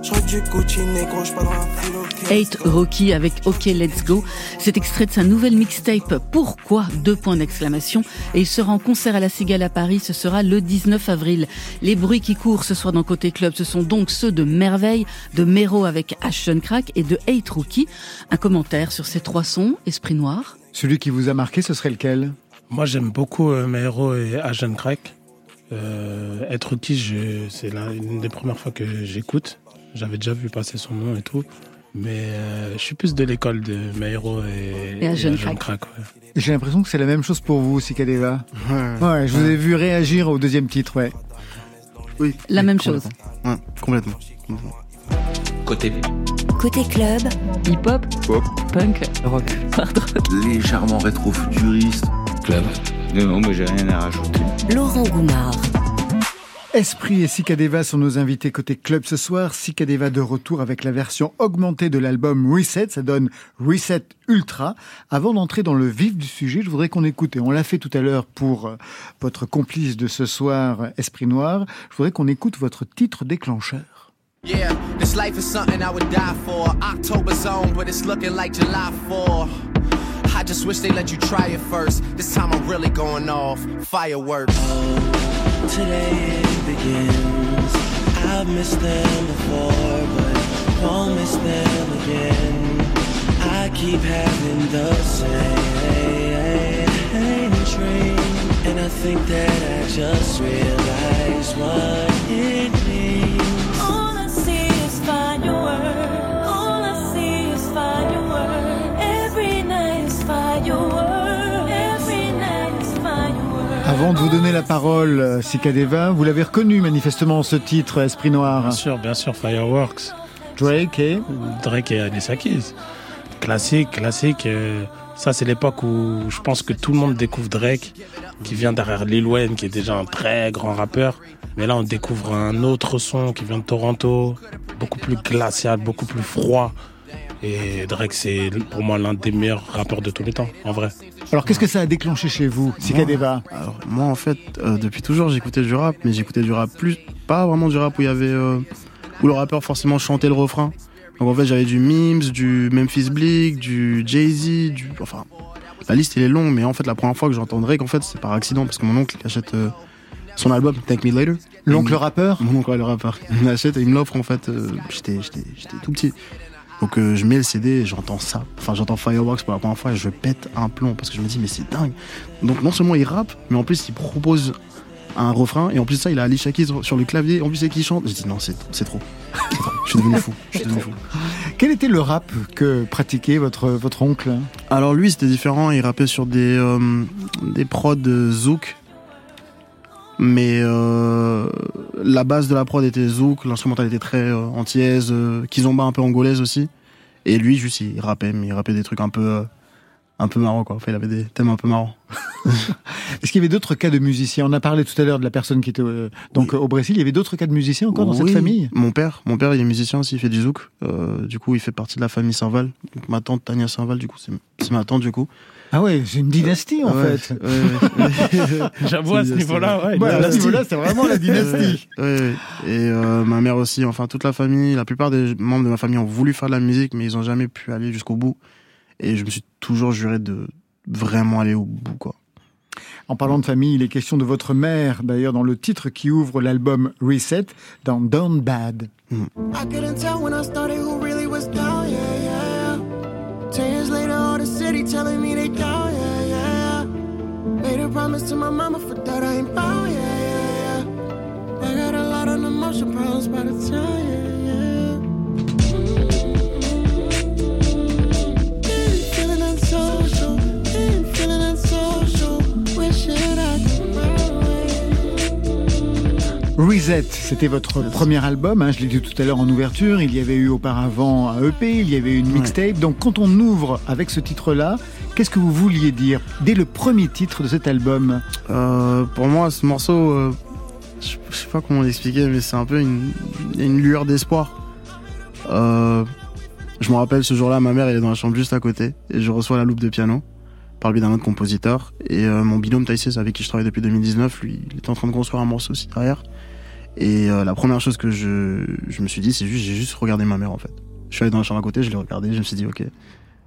Je du Gucci négro, je pas dans la ville, ok. 8 Rocky avec OK Let's Go. C'est extrait de sa nouvelle mixtape Pourquoi? Deux points d'exclamation. Et il sera en concert à la Cigale à Paris. Ce sera le 19 avril. Les bruits qui courent ce soir dans Côté Club, ce sont donc ceux de Merveille, de Mero avec Ashton Crack et de 8 Rookie. Un commentaire sur ces trois sons, Esprit Noir. Celui qui vous a marqué, ce serait lequel? Moi, j'aime beaucoup euh, mes héros et Agent Crack. Euh, être qui, je- c'est l'un- l'une des premières fois que j'écoute. J'avais déjà vu passer son nom et tout. Mais euh, je suis plus de l'école de héros et, Et Crack. Ouais. J'ai l'impression que c'est la même chose pour vous, Sikadeva. Ouais. Ouais, je vous ai vu réagir au deuxième titre, ouais. Oui. La même complètement. Ouais, complètement. complètement. Côté Côté club, Hip-hop, Pop, punk, rock, hard rock. légèrement rétro-futuriste. club. Non, non, mais j'ai rien à rajouter. Laurent Goumard. Esprit et Sikadeva sont nos invités côté club ce soir. Sikadeva de retour avec la version augmentée de l'album Reset. Ça donne Reset Ultra. Avant d'entrer dans le vif du sujet, je voudrais qu'on écoute, et on l'a fait tout à l'heure pour euh, votre complice de ce soir, Esprit Noir, je voudrais qu'on écoute votre titre déclencheur. Yeah, this life is something I would die for. October's on, but it's looking like July 4. I just wish they let you try it first. This time I'm really going off. Fireworks. Today it begins. I've missed them before, but won't miss them again. I keep having the same dream, and I think that I just realized what it means. All I see is fireworks. All I see is fireworks. Avant de vous donner la parole, euh, Sikadeva, vous l'avez reconnu manifestement ce titre, Esprit Noir. Bien sûr, bien sûr, Fireworks. Drake et Drake et Alicia Keys. Classique, classique. euh, ça, c'est l'époque où je pense que tout le monde découvre Drake, qui vient derrière Lil Wayne, qui est déjà un très grand rappeur. Mais là, on découvre un autre son qui vient de Toronto, beaucoup plus glacial, beaucoup plus froid. Et Drake, c'est pour moi l'un des meilleurs rappeurs de tous les temps, en vrai. Alors qu'est-ce que ça a déclenché chez vous, Sikadeva Alors, moi, en fait, euh, depuis toujours, j'écoutais du rap, mais j'écoutais du rap plus, pas vraiment du rap où il y avait, euh, où le rappeur forcément chantait le refrain. Donc en fait, j'avais du Mims, du Memphis Bleak, du Jay-Z, du, enfin, la liste elle est longue, mais en fait, la première fois que j'entends Drake, en fait, c'est par accident parce que mon oncle il achète euh, son album Take Me Later. L'oncle rappeur Mon oncle, ouais, le rappeur. Il l'achète et il me l'offre en fait. euh, j'étais, j'étais, j'étais tout petit. Donc euh, je mets le CD et j'entends ça. Enfin, j'entends Fireworks pour la première fois et je pète un plomb parce que je me dis, mais c'est dingue. Donc non seulement il rappe, mais en plus il propose un refrain et en plus ça, il a Alicia Keys sur- le clavier. En plus, c'est qui chante. Je dis, non, c'est, c'est trop. Je suis devenu [LAUGHS] fou. Je suis devenu fou. Quel était le rap que pratiquait votre, votre oncle? Alors lui, c'était différent. Il rappait sur des, euh, des prods de Zouk. Mais euh, la base de la prod était Zouk, l'instrumental était très euh, antillaise, euh, Kizomba un peu angolaise aussi. Et lui, juste, il rappait, mais il rappait des trucs un peu, euh, un peu marrants, quoi. Enfin, il avait des thèmes un peu marrants. [LAUGHS] Est-ce qu'il y avait d'autres cas de musiciens? On a parlé tout à l'heure de la personne qui était euh, donc au Brésil. Il y avait d'autres cas de musiciens encore dans cette famille? Mon père, mon père, il est musicien aussi, il fait du zouk. Euh, du coup, il fait partie de la famille Saint-Val. Ma tante Tania Saint-Val, du coup, c'est ma tante, du coup. Ah ouais, c'est une dynastie en Ouais, fait. ouais, ouais. [LAUGHS] J'avoue, à ce niveau-là, ouais. Ouais, à ce niveau-là, c'est vraiment la dynastie. Ouais, ouais. Et euh, ma mère aussi, enfin toute la famille, la plupart des membres de ma famille ont voulu faire de la musique, mais ils ont jamais pu aller jusqu'au bout. Et je me suis toujours juré de vraiment aller au bout, quoi. En parlant de famille, il est question de votre mère, d'ailleurs dans le titre qui ouvre l'album Reset, dans Down Bad. I city telling me they down, yeah, yeah. Made a promise to my mama for that I ain't bound, yeah, yeah, yeah. I got a lot of emotion problems by the time, yeah, yeah. Been feeling unsocial, been feeling unsocial. Wishing I could run away. Reset, c'était votre premier album, hein, je l'ai dit tout à l'heure en ouverture, il y avait eu auparavant un EP, il y avait eu une mixtape, donc quand on ouvre avec ce titre-là, qu'est-ce que vous vouliez dire dès le premier titre de cet album Euh, pour moi, ce morceau, euh, je, sais pas comment l'expliquer, mais c'est un peu une, une lueur d'espoir. Euh, je me rappelle ce jour-là, ma mère elle est dans la chambre juste à côté et je reçois la loupe de piano par le biais d'un autre compositeur et euh, mon binôme Taïsés avec qui je travaille depuis 2019, lui, il était en train de construire un morceau aussi derrière. Et euh, la première chose que je, je me suis dit, c'est juste, j'ai juste regardé ma mère en fait. Je suis allé dans la chambre à côté, je l'ai regardé, je me suis dit, ok,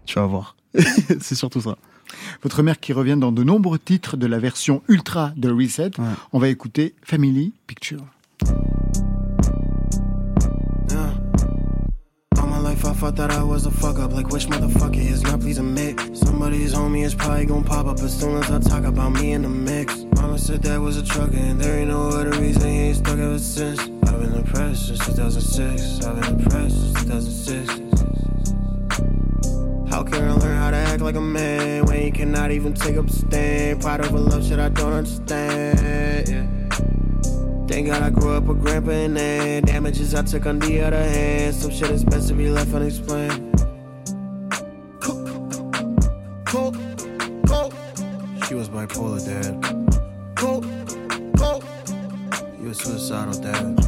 tu vas voir. [LAUGHS] c'est surtout ça. Votre mère qui revient dans de nombreux titres de la version ultra de Reset. On va écouter Family Picture. All my life I thought that I was a fuck up. Like which motherfucker is not please admit. Somebody's homie is probably gonna pop up as soon as I talk about me in the mix. Mama said that was a trucker, and there ain't no other reason he ain't stuck ever since. I've been depressed since 2006. I've been depressed since 2006. How can I learn how to act like a man when you cannot even take up a stand? Pride over love, shit I don't understand. Yeah. Thank God I grew up with grandpa and then damages I took on the other hand. Some shit is best to be left unexplained. She was bipolar, dad. You was suicidal, dad.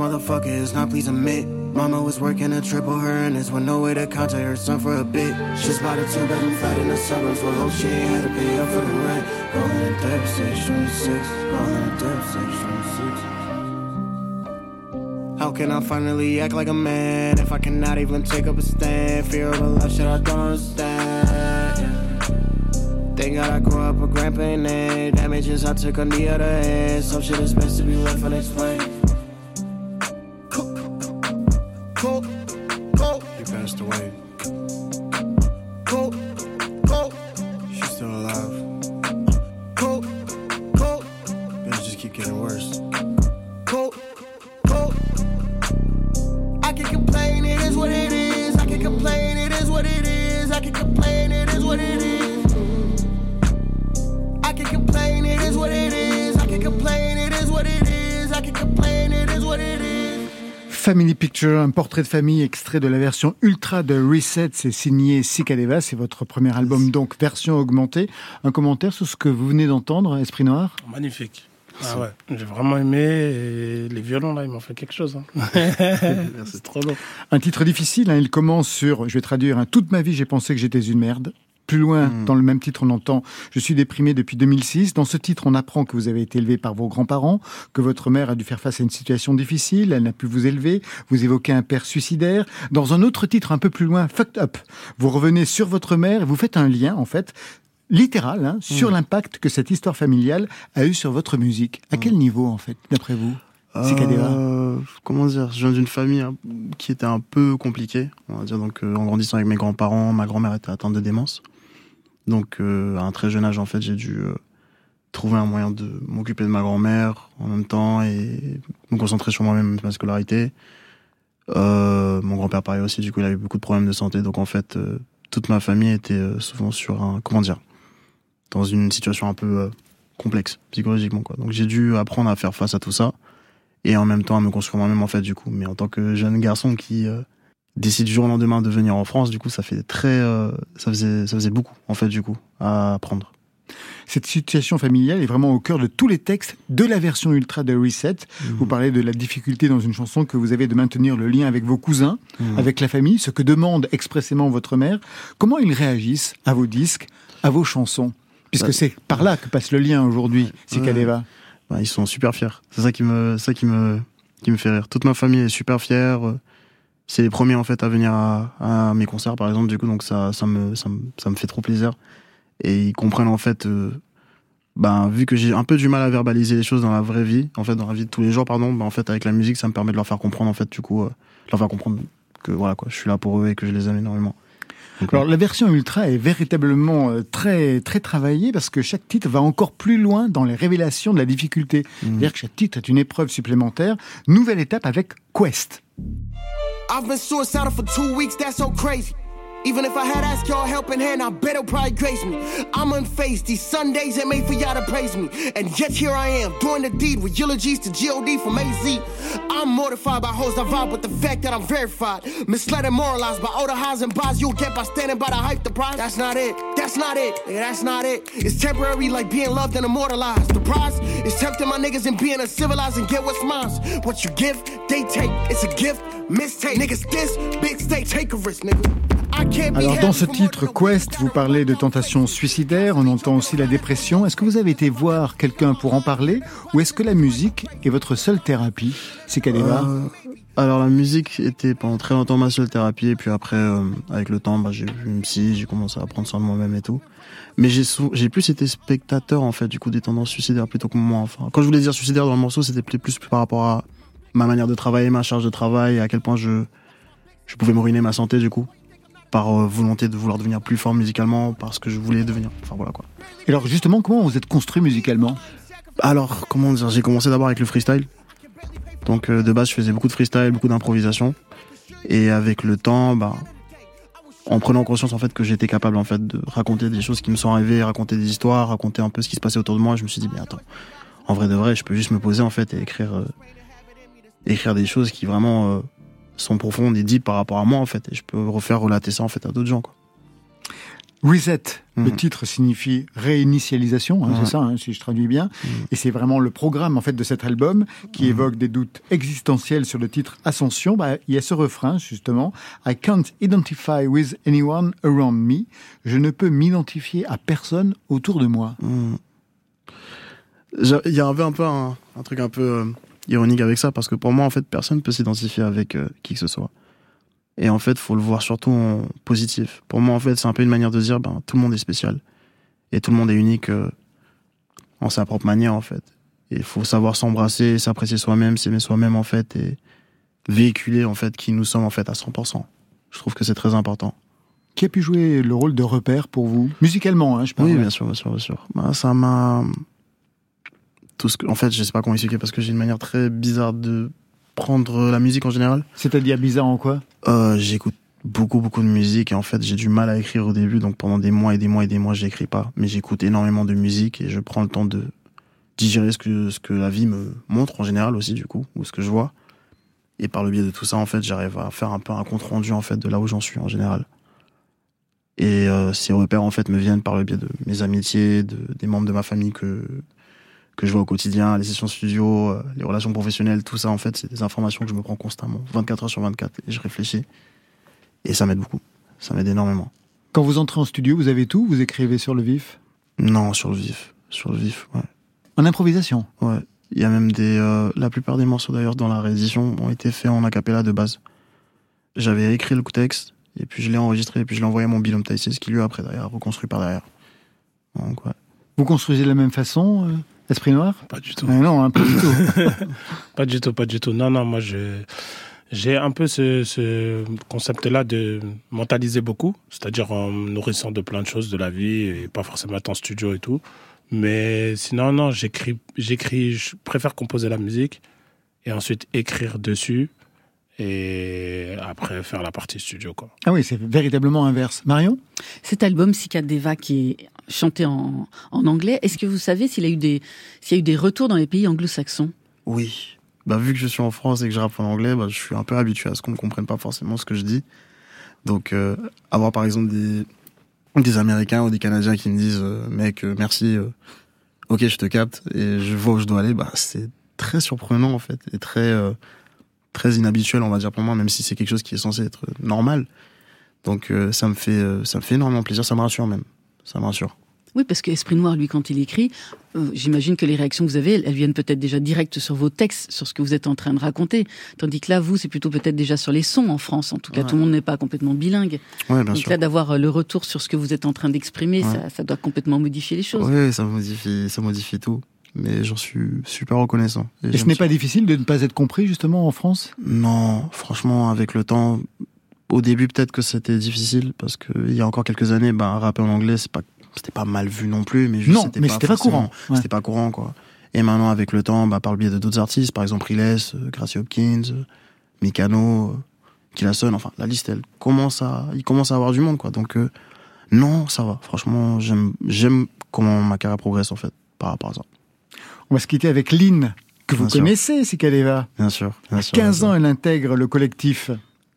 Fuck up, like which motherfucker is not please admit. Mama was working a triple her and earnings with no way to contact her son for a bit. She's bought a two bedroom flat in the suburbs, but hope oh, she had to pay up for the rent. Rolling in 36, 26, rolling in 36, 26. How can I finally act like a man if I cannot even take up a stand? Fear of a life shit I don't understand. Thank God I grew up with grandpa and damages I took on the other hand. Some shit is best to be left unexplained. Family Picture, un portrait de famille extrait de la version ultra de Reset, c'est signé Sikadeva, c'est votre premier album donc version augmentée. Un commentaire sur ce que vous venez d'entendre, Esprit Noir? Magnifique. Ah ouais, j'ai vraiment aimé et les violons là, ils m'ont fait quelque chose. hein. [LAUGHS] c'est trop beau. Un titre difficile, hein, il commence sur, je vais traduire, hein, toute ma vie j'ai pensé que j'étais une merde. Plus loin, Hmm. dans le même titre, on entend Je suis déprimé depuis 2006. Dans ce titre, on apprend que vous avez été élevé par vos grands-parents, que votre mère a dû faire face à une situation difficile, elle n'a pu vous élever. Vous évoquez un père suicidaire. Dans un autre titre, un peu plus loin, Fucked Up, vous revenez sur votre mère et vous faites un lien, en fait, littéral, hein, sur l'impact que cette histoire familiale a eu sur votre musique. À quel niveau, en fait, d'après vous Euh, comment dire Je viens d'une famille hein, qui était un peu compliquée. On va dire donc euh, en grandissant avec mes grands-parents, ma grand-mère était atteinte de démence. Donc euh, à un très jeune âge en fait, j'ai dû euh, trouver un moyen de m'occuper de ma grand-mère en même temps et me concentrer sur moi-même, ma scolarité. Euh, mon grand-père pareil aussi, du coup il avait beaucoup de problèmes de santé. Donc en fait, toute ma famille était souvent sur un comment dire dans une situation un peu complexe psychologiquement. Donc j'ai dû apprendre à faire face à tout ça et en même temps à me construire moi-même en fait du coup mais en tant que jeune garçon qui décide du jour au lendemain de venir en France du coup ça fait très euh, ça faisait ça faisait beaucoup en fait du coup à apprendre Cette situation familiale est vraiment au cœur de tous les textes de la version ultra de Reset. Vous parlez de la difficulté dans une chanson que vous avez de maintenir le lien avec vos cousins, Mhm. avec la famille, ce que demande expressément votre mère. Comment ils réagissent à vos disques, à vos chansons? Puisque Bah, c'est par là que passe le lien aujourd'hui, Sikadeva. Bah, ils sont super fiers c'est ça qui me ça qui me qui me fait rire toute ma famille est super fière c'est les premiers en fait à venir à, mes concerts par exemple. Du coup donc ça ça me ça me, ça me fait trop plaisir. Et ils comprennent en fait euh, ben vu que j'ai un peu du mal à verbaliser les choses dans la vraie vie en fait dans la vie de tous les jours pardon ben, en fait avec la musique ça me permet de leur faire comprendre en fait du coup euh, leur faire comprendre que voilà quoi je suis là pour eux et que je les aime énormément Alors la version ultra est véritablement euh, très très travaillée parce que chaque titre va encore plus loin dans les révélations de la difficulté. C'est-à-dire que chaque titre est une épreuve supplémentaire. Nouvelle étape avec Quest. I've been suicidal for two weeks, that's so crazy. Even if I had asked y'all helping hand, I bet it'll probably grace me. I'm unfazed. These Sundays ain't made for y'all to praise me. And yet here I am, doing the deed with eulogies to G.O.D. from AZ. I'm mortified by hoes I vibe with the fact that I'm verified. Misled and moralized by all the highs and buys you'll get by standing by the hype, the prize. That's not it. That's not it. That's not it. It's temporary like being loved and immortalized. The prize is tempting my niggas and being uncivilized and get what's mine. What you give, they take. It's a gift, mistake. Niggas this, big stake, take a risk, nigga. I Alors dans ce titre Quest, vous parlez de tentation suicidaire, on entend aussi la dépression. Est-ce que vous avez été voir quelqu'un pour en parler ou est-ce que la musique est votre seule thérapie C'est Kadeva Euh, alors la musique était pendant très longtemps ma seule thérapie et puis après euh, avec le temps bah, j'ai vu une psy, j'ai commencé à prendre soin de moi-même et tout. Mais j'ai plus été spectateur en fait du coup des tendances suicidaires plutôt que moi. Enfin quand je voulais dire suicidaire dans le morceau c'était plus, par rapport à ma manière de travailler, ma charge de travail, à quel point je je pouvais me ruiner ma santé du coup par euh, volonté de vouloir devenir plus fort musicalement parce que je voulais devenir. Enfin voilà quoi. Et alors justement, comment vous êtes construit musicalement? Alors, comment dire J'ai commencé d'abord avec le freestyle. Donc, euh, de base, je faisais beaucoup de freestyle, beaucoup d'improvisation. Et avec le temps, bah, en prenant conscience en fait que j'étais capable en fait de raconter des choses qui me sont arrivées, raconter des histoires, raconter un peu ce qui se passait autour de moi, je me suis dit mais attends, en vrai de vrai, je peux juste me poser en fait et écrire euh, écrire des choses qui vraiment euh, sont profondes et deep par rapport à moi en fait et je peux refaire relater ça en fait à d'autres gens quoi. Reset, le Mhm. titre signifie réinitialisation, hein, Ouais. c'est ça, hein, si je traduis bien. Et c'est vraiment le programme en fait de cet album qui évoque des doutes existentiels sur le titre Ascension. Bah, il y a ce refrain justement I can't identify with anyone around me. Je ne peux m'identifier à personne autour de moi. Il y avait un peu un, un truc un peu euh, ironique avec ça parce que pour moi en fait personne peut s'identifier avec euh, qui que ce soit. Et en fait, faut le voir surtout en positif. Pour moi en fait, c'est un peu une manière de dire ben tout le monde est spécial et tout le monde est unique euh, en sa propre manière en fait. Et il faut savoir s'embrasser, s'apprécier soi-même, s'aimer soi-même en fait et véhiculer en fait qui nous sommes en fait à 100%. Je trouve que c'est très important. Qui a pu jouer le rôle de repère pour vous? Musicalement, hein, je parle. Oui, bien sûr, bien sûr, bien sûr. Bah, ça m'a. Tout ce que... En fait, je sais pas comment expliquer parce que j'ai une manière très bizarre de prendre la musique en général. C'est-à-dire bizarre en quoi? Euh, J'écoute beaucoup, beaucoup de musique et en fait, j'ai du mal à écrire au début. Donc pendant des mois et des mois et des mois, j'écris pas. Mais j'écoute énormément de musique et je prends le temps de digérer ce que, ce que la vie me montre en général aussi, du coup, ou ce que je vois. Et par le biais de tout ça, en fait, j'arrive à faire un peu un compte rendu en fait de là où j'en suis en général. Et euh, ces repères en fait me viennent par le biais de mes amitiés, de, des membres de ma famille que que je vois au quotidien, les sessions studio, euh, les relations professionnelles, tout ça en fait, c'est des informations que je me prends constamment, 24 heures sur 24, et je réfléchis. Et ça m'aide beaucoup, ça m'aide énormément. Quand vous entrez en studio, vous avez tout Vous écrivez sur le vif? Non, sur le vif, sur le vif, ouais. En improvisation? Ouais. Il y a même des. euh, la plupart des morceaux d'ailleurs dans la réédition ont été faits en acapella de base. J'avais écrit le texte, et puis je l'ai enregistré, et puis je l'ai envoyé à mon binôme Taïsé, ce qui lui a après derrière reconstruit par derrière. Donc ouais. Vous construisez de la même façon, euh, Esprit Noir? Pas du tout. Ah non, hein, pas du tout. [LAUGHS] pas du tout, pas du tout. Non, non, moi, je, j'ai un peu ce, ce concept-là de mentaliser beaucoup, c'est-à-dire en me nourrissant de plein de choses de la vie et pas forcément être en studio et tout. Mais sinon, non, j'écris, j'écris, je préfère composer la musique et ensuite écrire dessus et après faire la partie studio, quoi. Ah oui, c'est véritablement inverse. Marion? Cet album, Deva, qui est chanté en, en anglais, est-ce que vous savez s'il a eu des, s'il y a eu des retours dans les pays anglo-saxons? Oui. Bah, vu que je suis en France et que je rappe en anglais, bah, je suis un peu habitué à ce qu'on ne comprenne pas forcément ce que je dis. Donc, euh, avoir par exemple des, des Américains ou des Canadiens qui me disent euh, Mec, euh, merci, euh, ok, je te capte et je vois où je dois aller, bah, c'est très surprenant en fait et très, euh, très inhabituel, on va dire pour moi, même si c'est quelque chose qui est censé être normal. Donc, euh, ça, me fait, euh, ça me fait énormément plaisir, ça me rassure même. Ça me rassure. Oui, parce que Esprit Noir, lui, quand il écrit, euh, j'imagine que les réactions que vous avez, elles, viennent peut-être déjà direct sur vos textes, sur ce que vous êtes en train de raconter. Tandis que là, vous, c'est plutôt peut-être déjà sur les sons en France. En tout cas, Ouais. tout le monde n'est pas complètement bilingue. Ouais, bien Donc sûr. là, d'avoir le retour sur ce que vous êtes en train d'exprimer, Ouais. ça, ça doit complètement modifier les choses. Oui, ça modifie, ça modifie tout. Mais j'en suis super reconnaissant. Et ce n'est pas difficile de ne pas être compris justement en France? Non, franchement, avec le temps, au début, peut-être que c'était difficile parce que il y a encore quelques années, ben, rapper en anglais, c'est pas, c'était pas mal vu non plus, mais juste, Non, mais c'était pas courant, ouais. C'était pas courant, quoi. Et maintenant, avec le temps, bah, par le biais de d'autres artistes, par exemple Riles, euh, Gracie Hopkins, euh, Mikano, euh, Killason, enfin, la liste, elle commence à, il commence à avoir du monde, quoi. Donc, euh, non, ça va. Franchement, j'aime, j'aime comment ma carrière progresse, en fait, par rapport à ça. On va se quitter avec Lynn, que vous Bien connaissez, Sikadeva. Bien sûr. Bien À sûr 15 bien ans, elle intègre le collectif.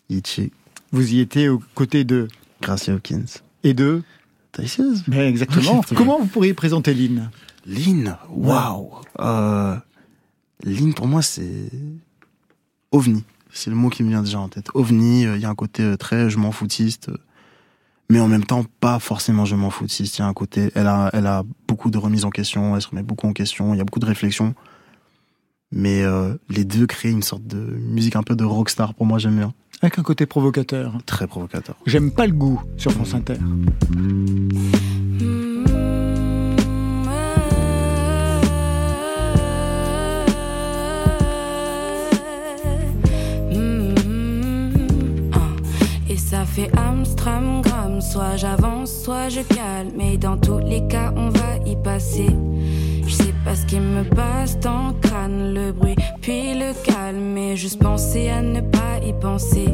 Ichi. Vous y étiez aux côtés de. Gracie Hopkins. Et de. Taïsieuse. Ben, exactement. Comment vous pourriez présenter Lynn? Lynn, waouh. Euh, Lynn, pour moi, c'est ovni. C'est le mot qui me vient déjà en tête. Ovni. euh, Il y a un côté euh, très je m'en foutiste, euh, mais en même temps pas forcément je m'en foutiste. Il y a un côté, elle a, elle a beaucoup de remises en question. Elle se remet beaucoup en question. Il y a beaucoup de réflexions. Mais euh, les deux créent une sorte de musique un peu de rockstar. Pour moi, j'aime bien. Avec un côté provocateur. Très provocateur. J'aime pas le goût sur France Inter. Et ça fait Amstramgram, soit j'avance, soit je calme. Mais dans tous les cas, on va y passer. Je sais pas ce qui me passe dans le crâne, le bruit, puis le calme. Mais juste penser à ne pas y penser.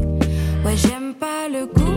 Ouais, j'aime pas le goût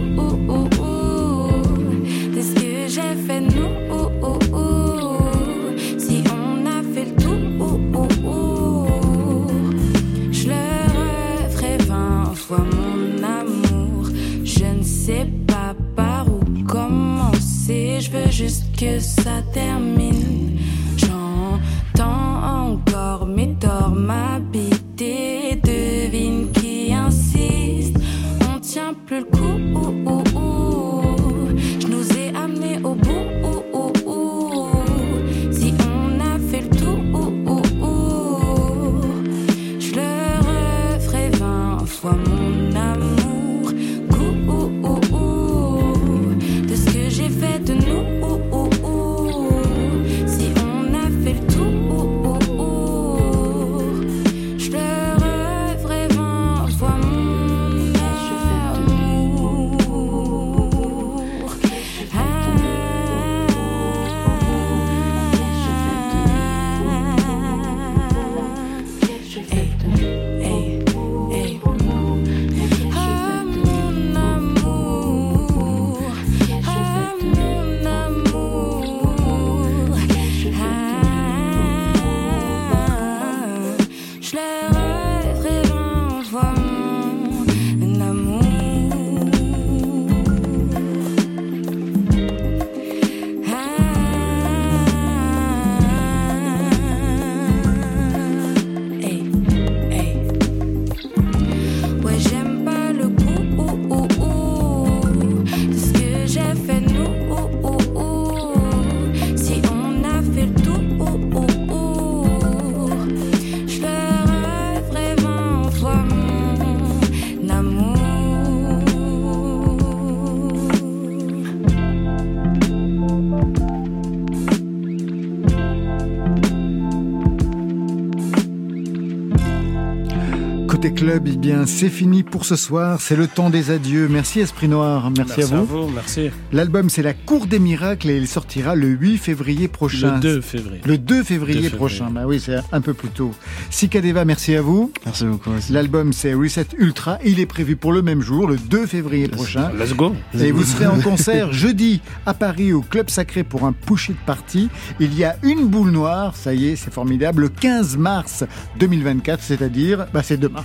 club, eh bien, c'est fini pour ce soir. C'est le temps des adieux. Merci Esprit Noir. Merci, Merci à à vous. merci. L'album, c'est La Cour des Miracles et il sortira le 8 février prochain. Le 2 février. Le 2 février 2 février. prochain. Bah oui, c'est un peu plus tôt. Sikadeva, merci à vous. Merci beaucoup. L'album, c'est Reset Ultra. Il est prévu pour le même jour, le 2 février prochain. Let's go. Et vous serez en concert [LAUGHS] jeudi à Paris au Club Sacré pour un push it party. Il y a une boule noire, ça y est, c'est formidable, le 15 mars 2024, c'est-à-dire, bah c'est demain.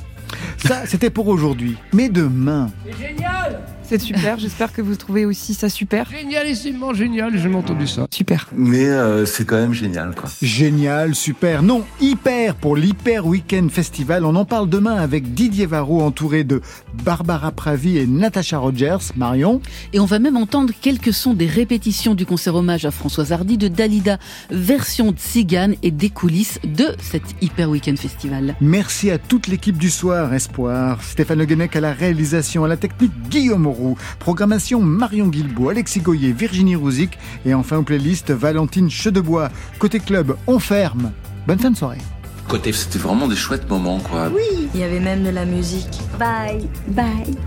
Ça, c'était pour aujourd'hui. Mais demain, C'est génial C'est super, j'espère que vous trouvez aussi ça super. Génialissimement génial, j'ai jamais entendu ça. Super. Mais euh, c'est quand même génial, quoi. Génial, super. Non, hyper pour l'Hyper Weekend Festival. On en parle demain avec Didier Varro entouré de Barbara Pravi et Natasha Rogers. Marion. Et on va même entendre quelques sons des répétitions du concert hommage à Françoise Hardy de Dalida, version Tzigane et des coulisses de cet Hyper Weekend Festival. Merci à toute l'équipe du soir, Espoir. Stéphane Le Guenec à la réalisation, à la technique Guillaume Roux. Programmation Marion Guilbault, Alexis Goyer, Virginie Rouzic. Et enfin aux playlists Valentine Chedebois. Côté club, on ferme. Bonne fin de soirée. Côté, c'était vraiment des chouettes moments, quoi. Il y avait même de la musique. Bye. Bye.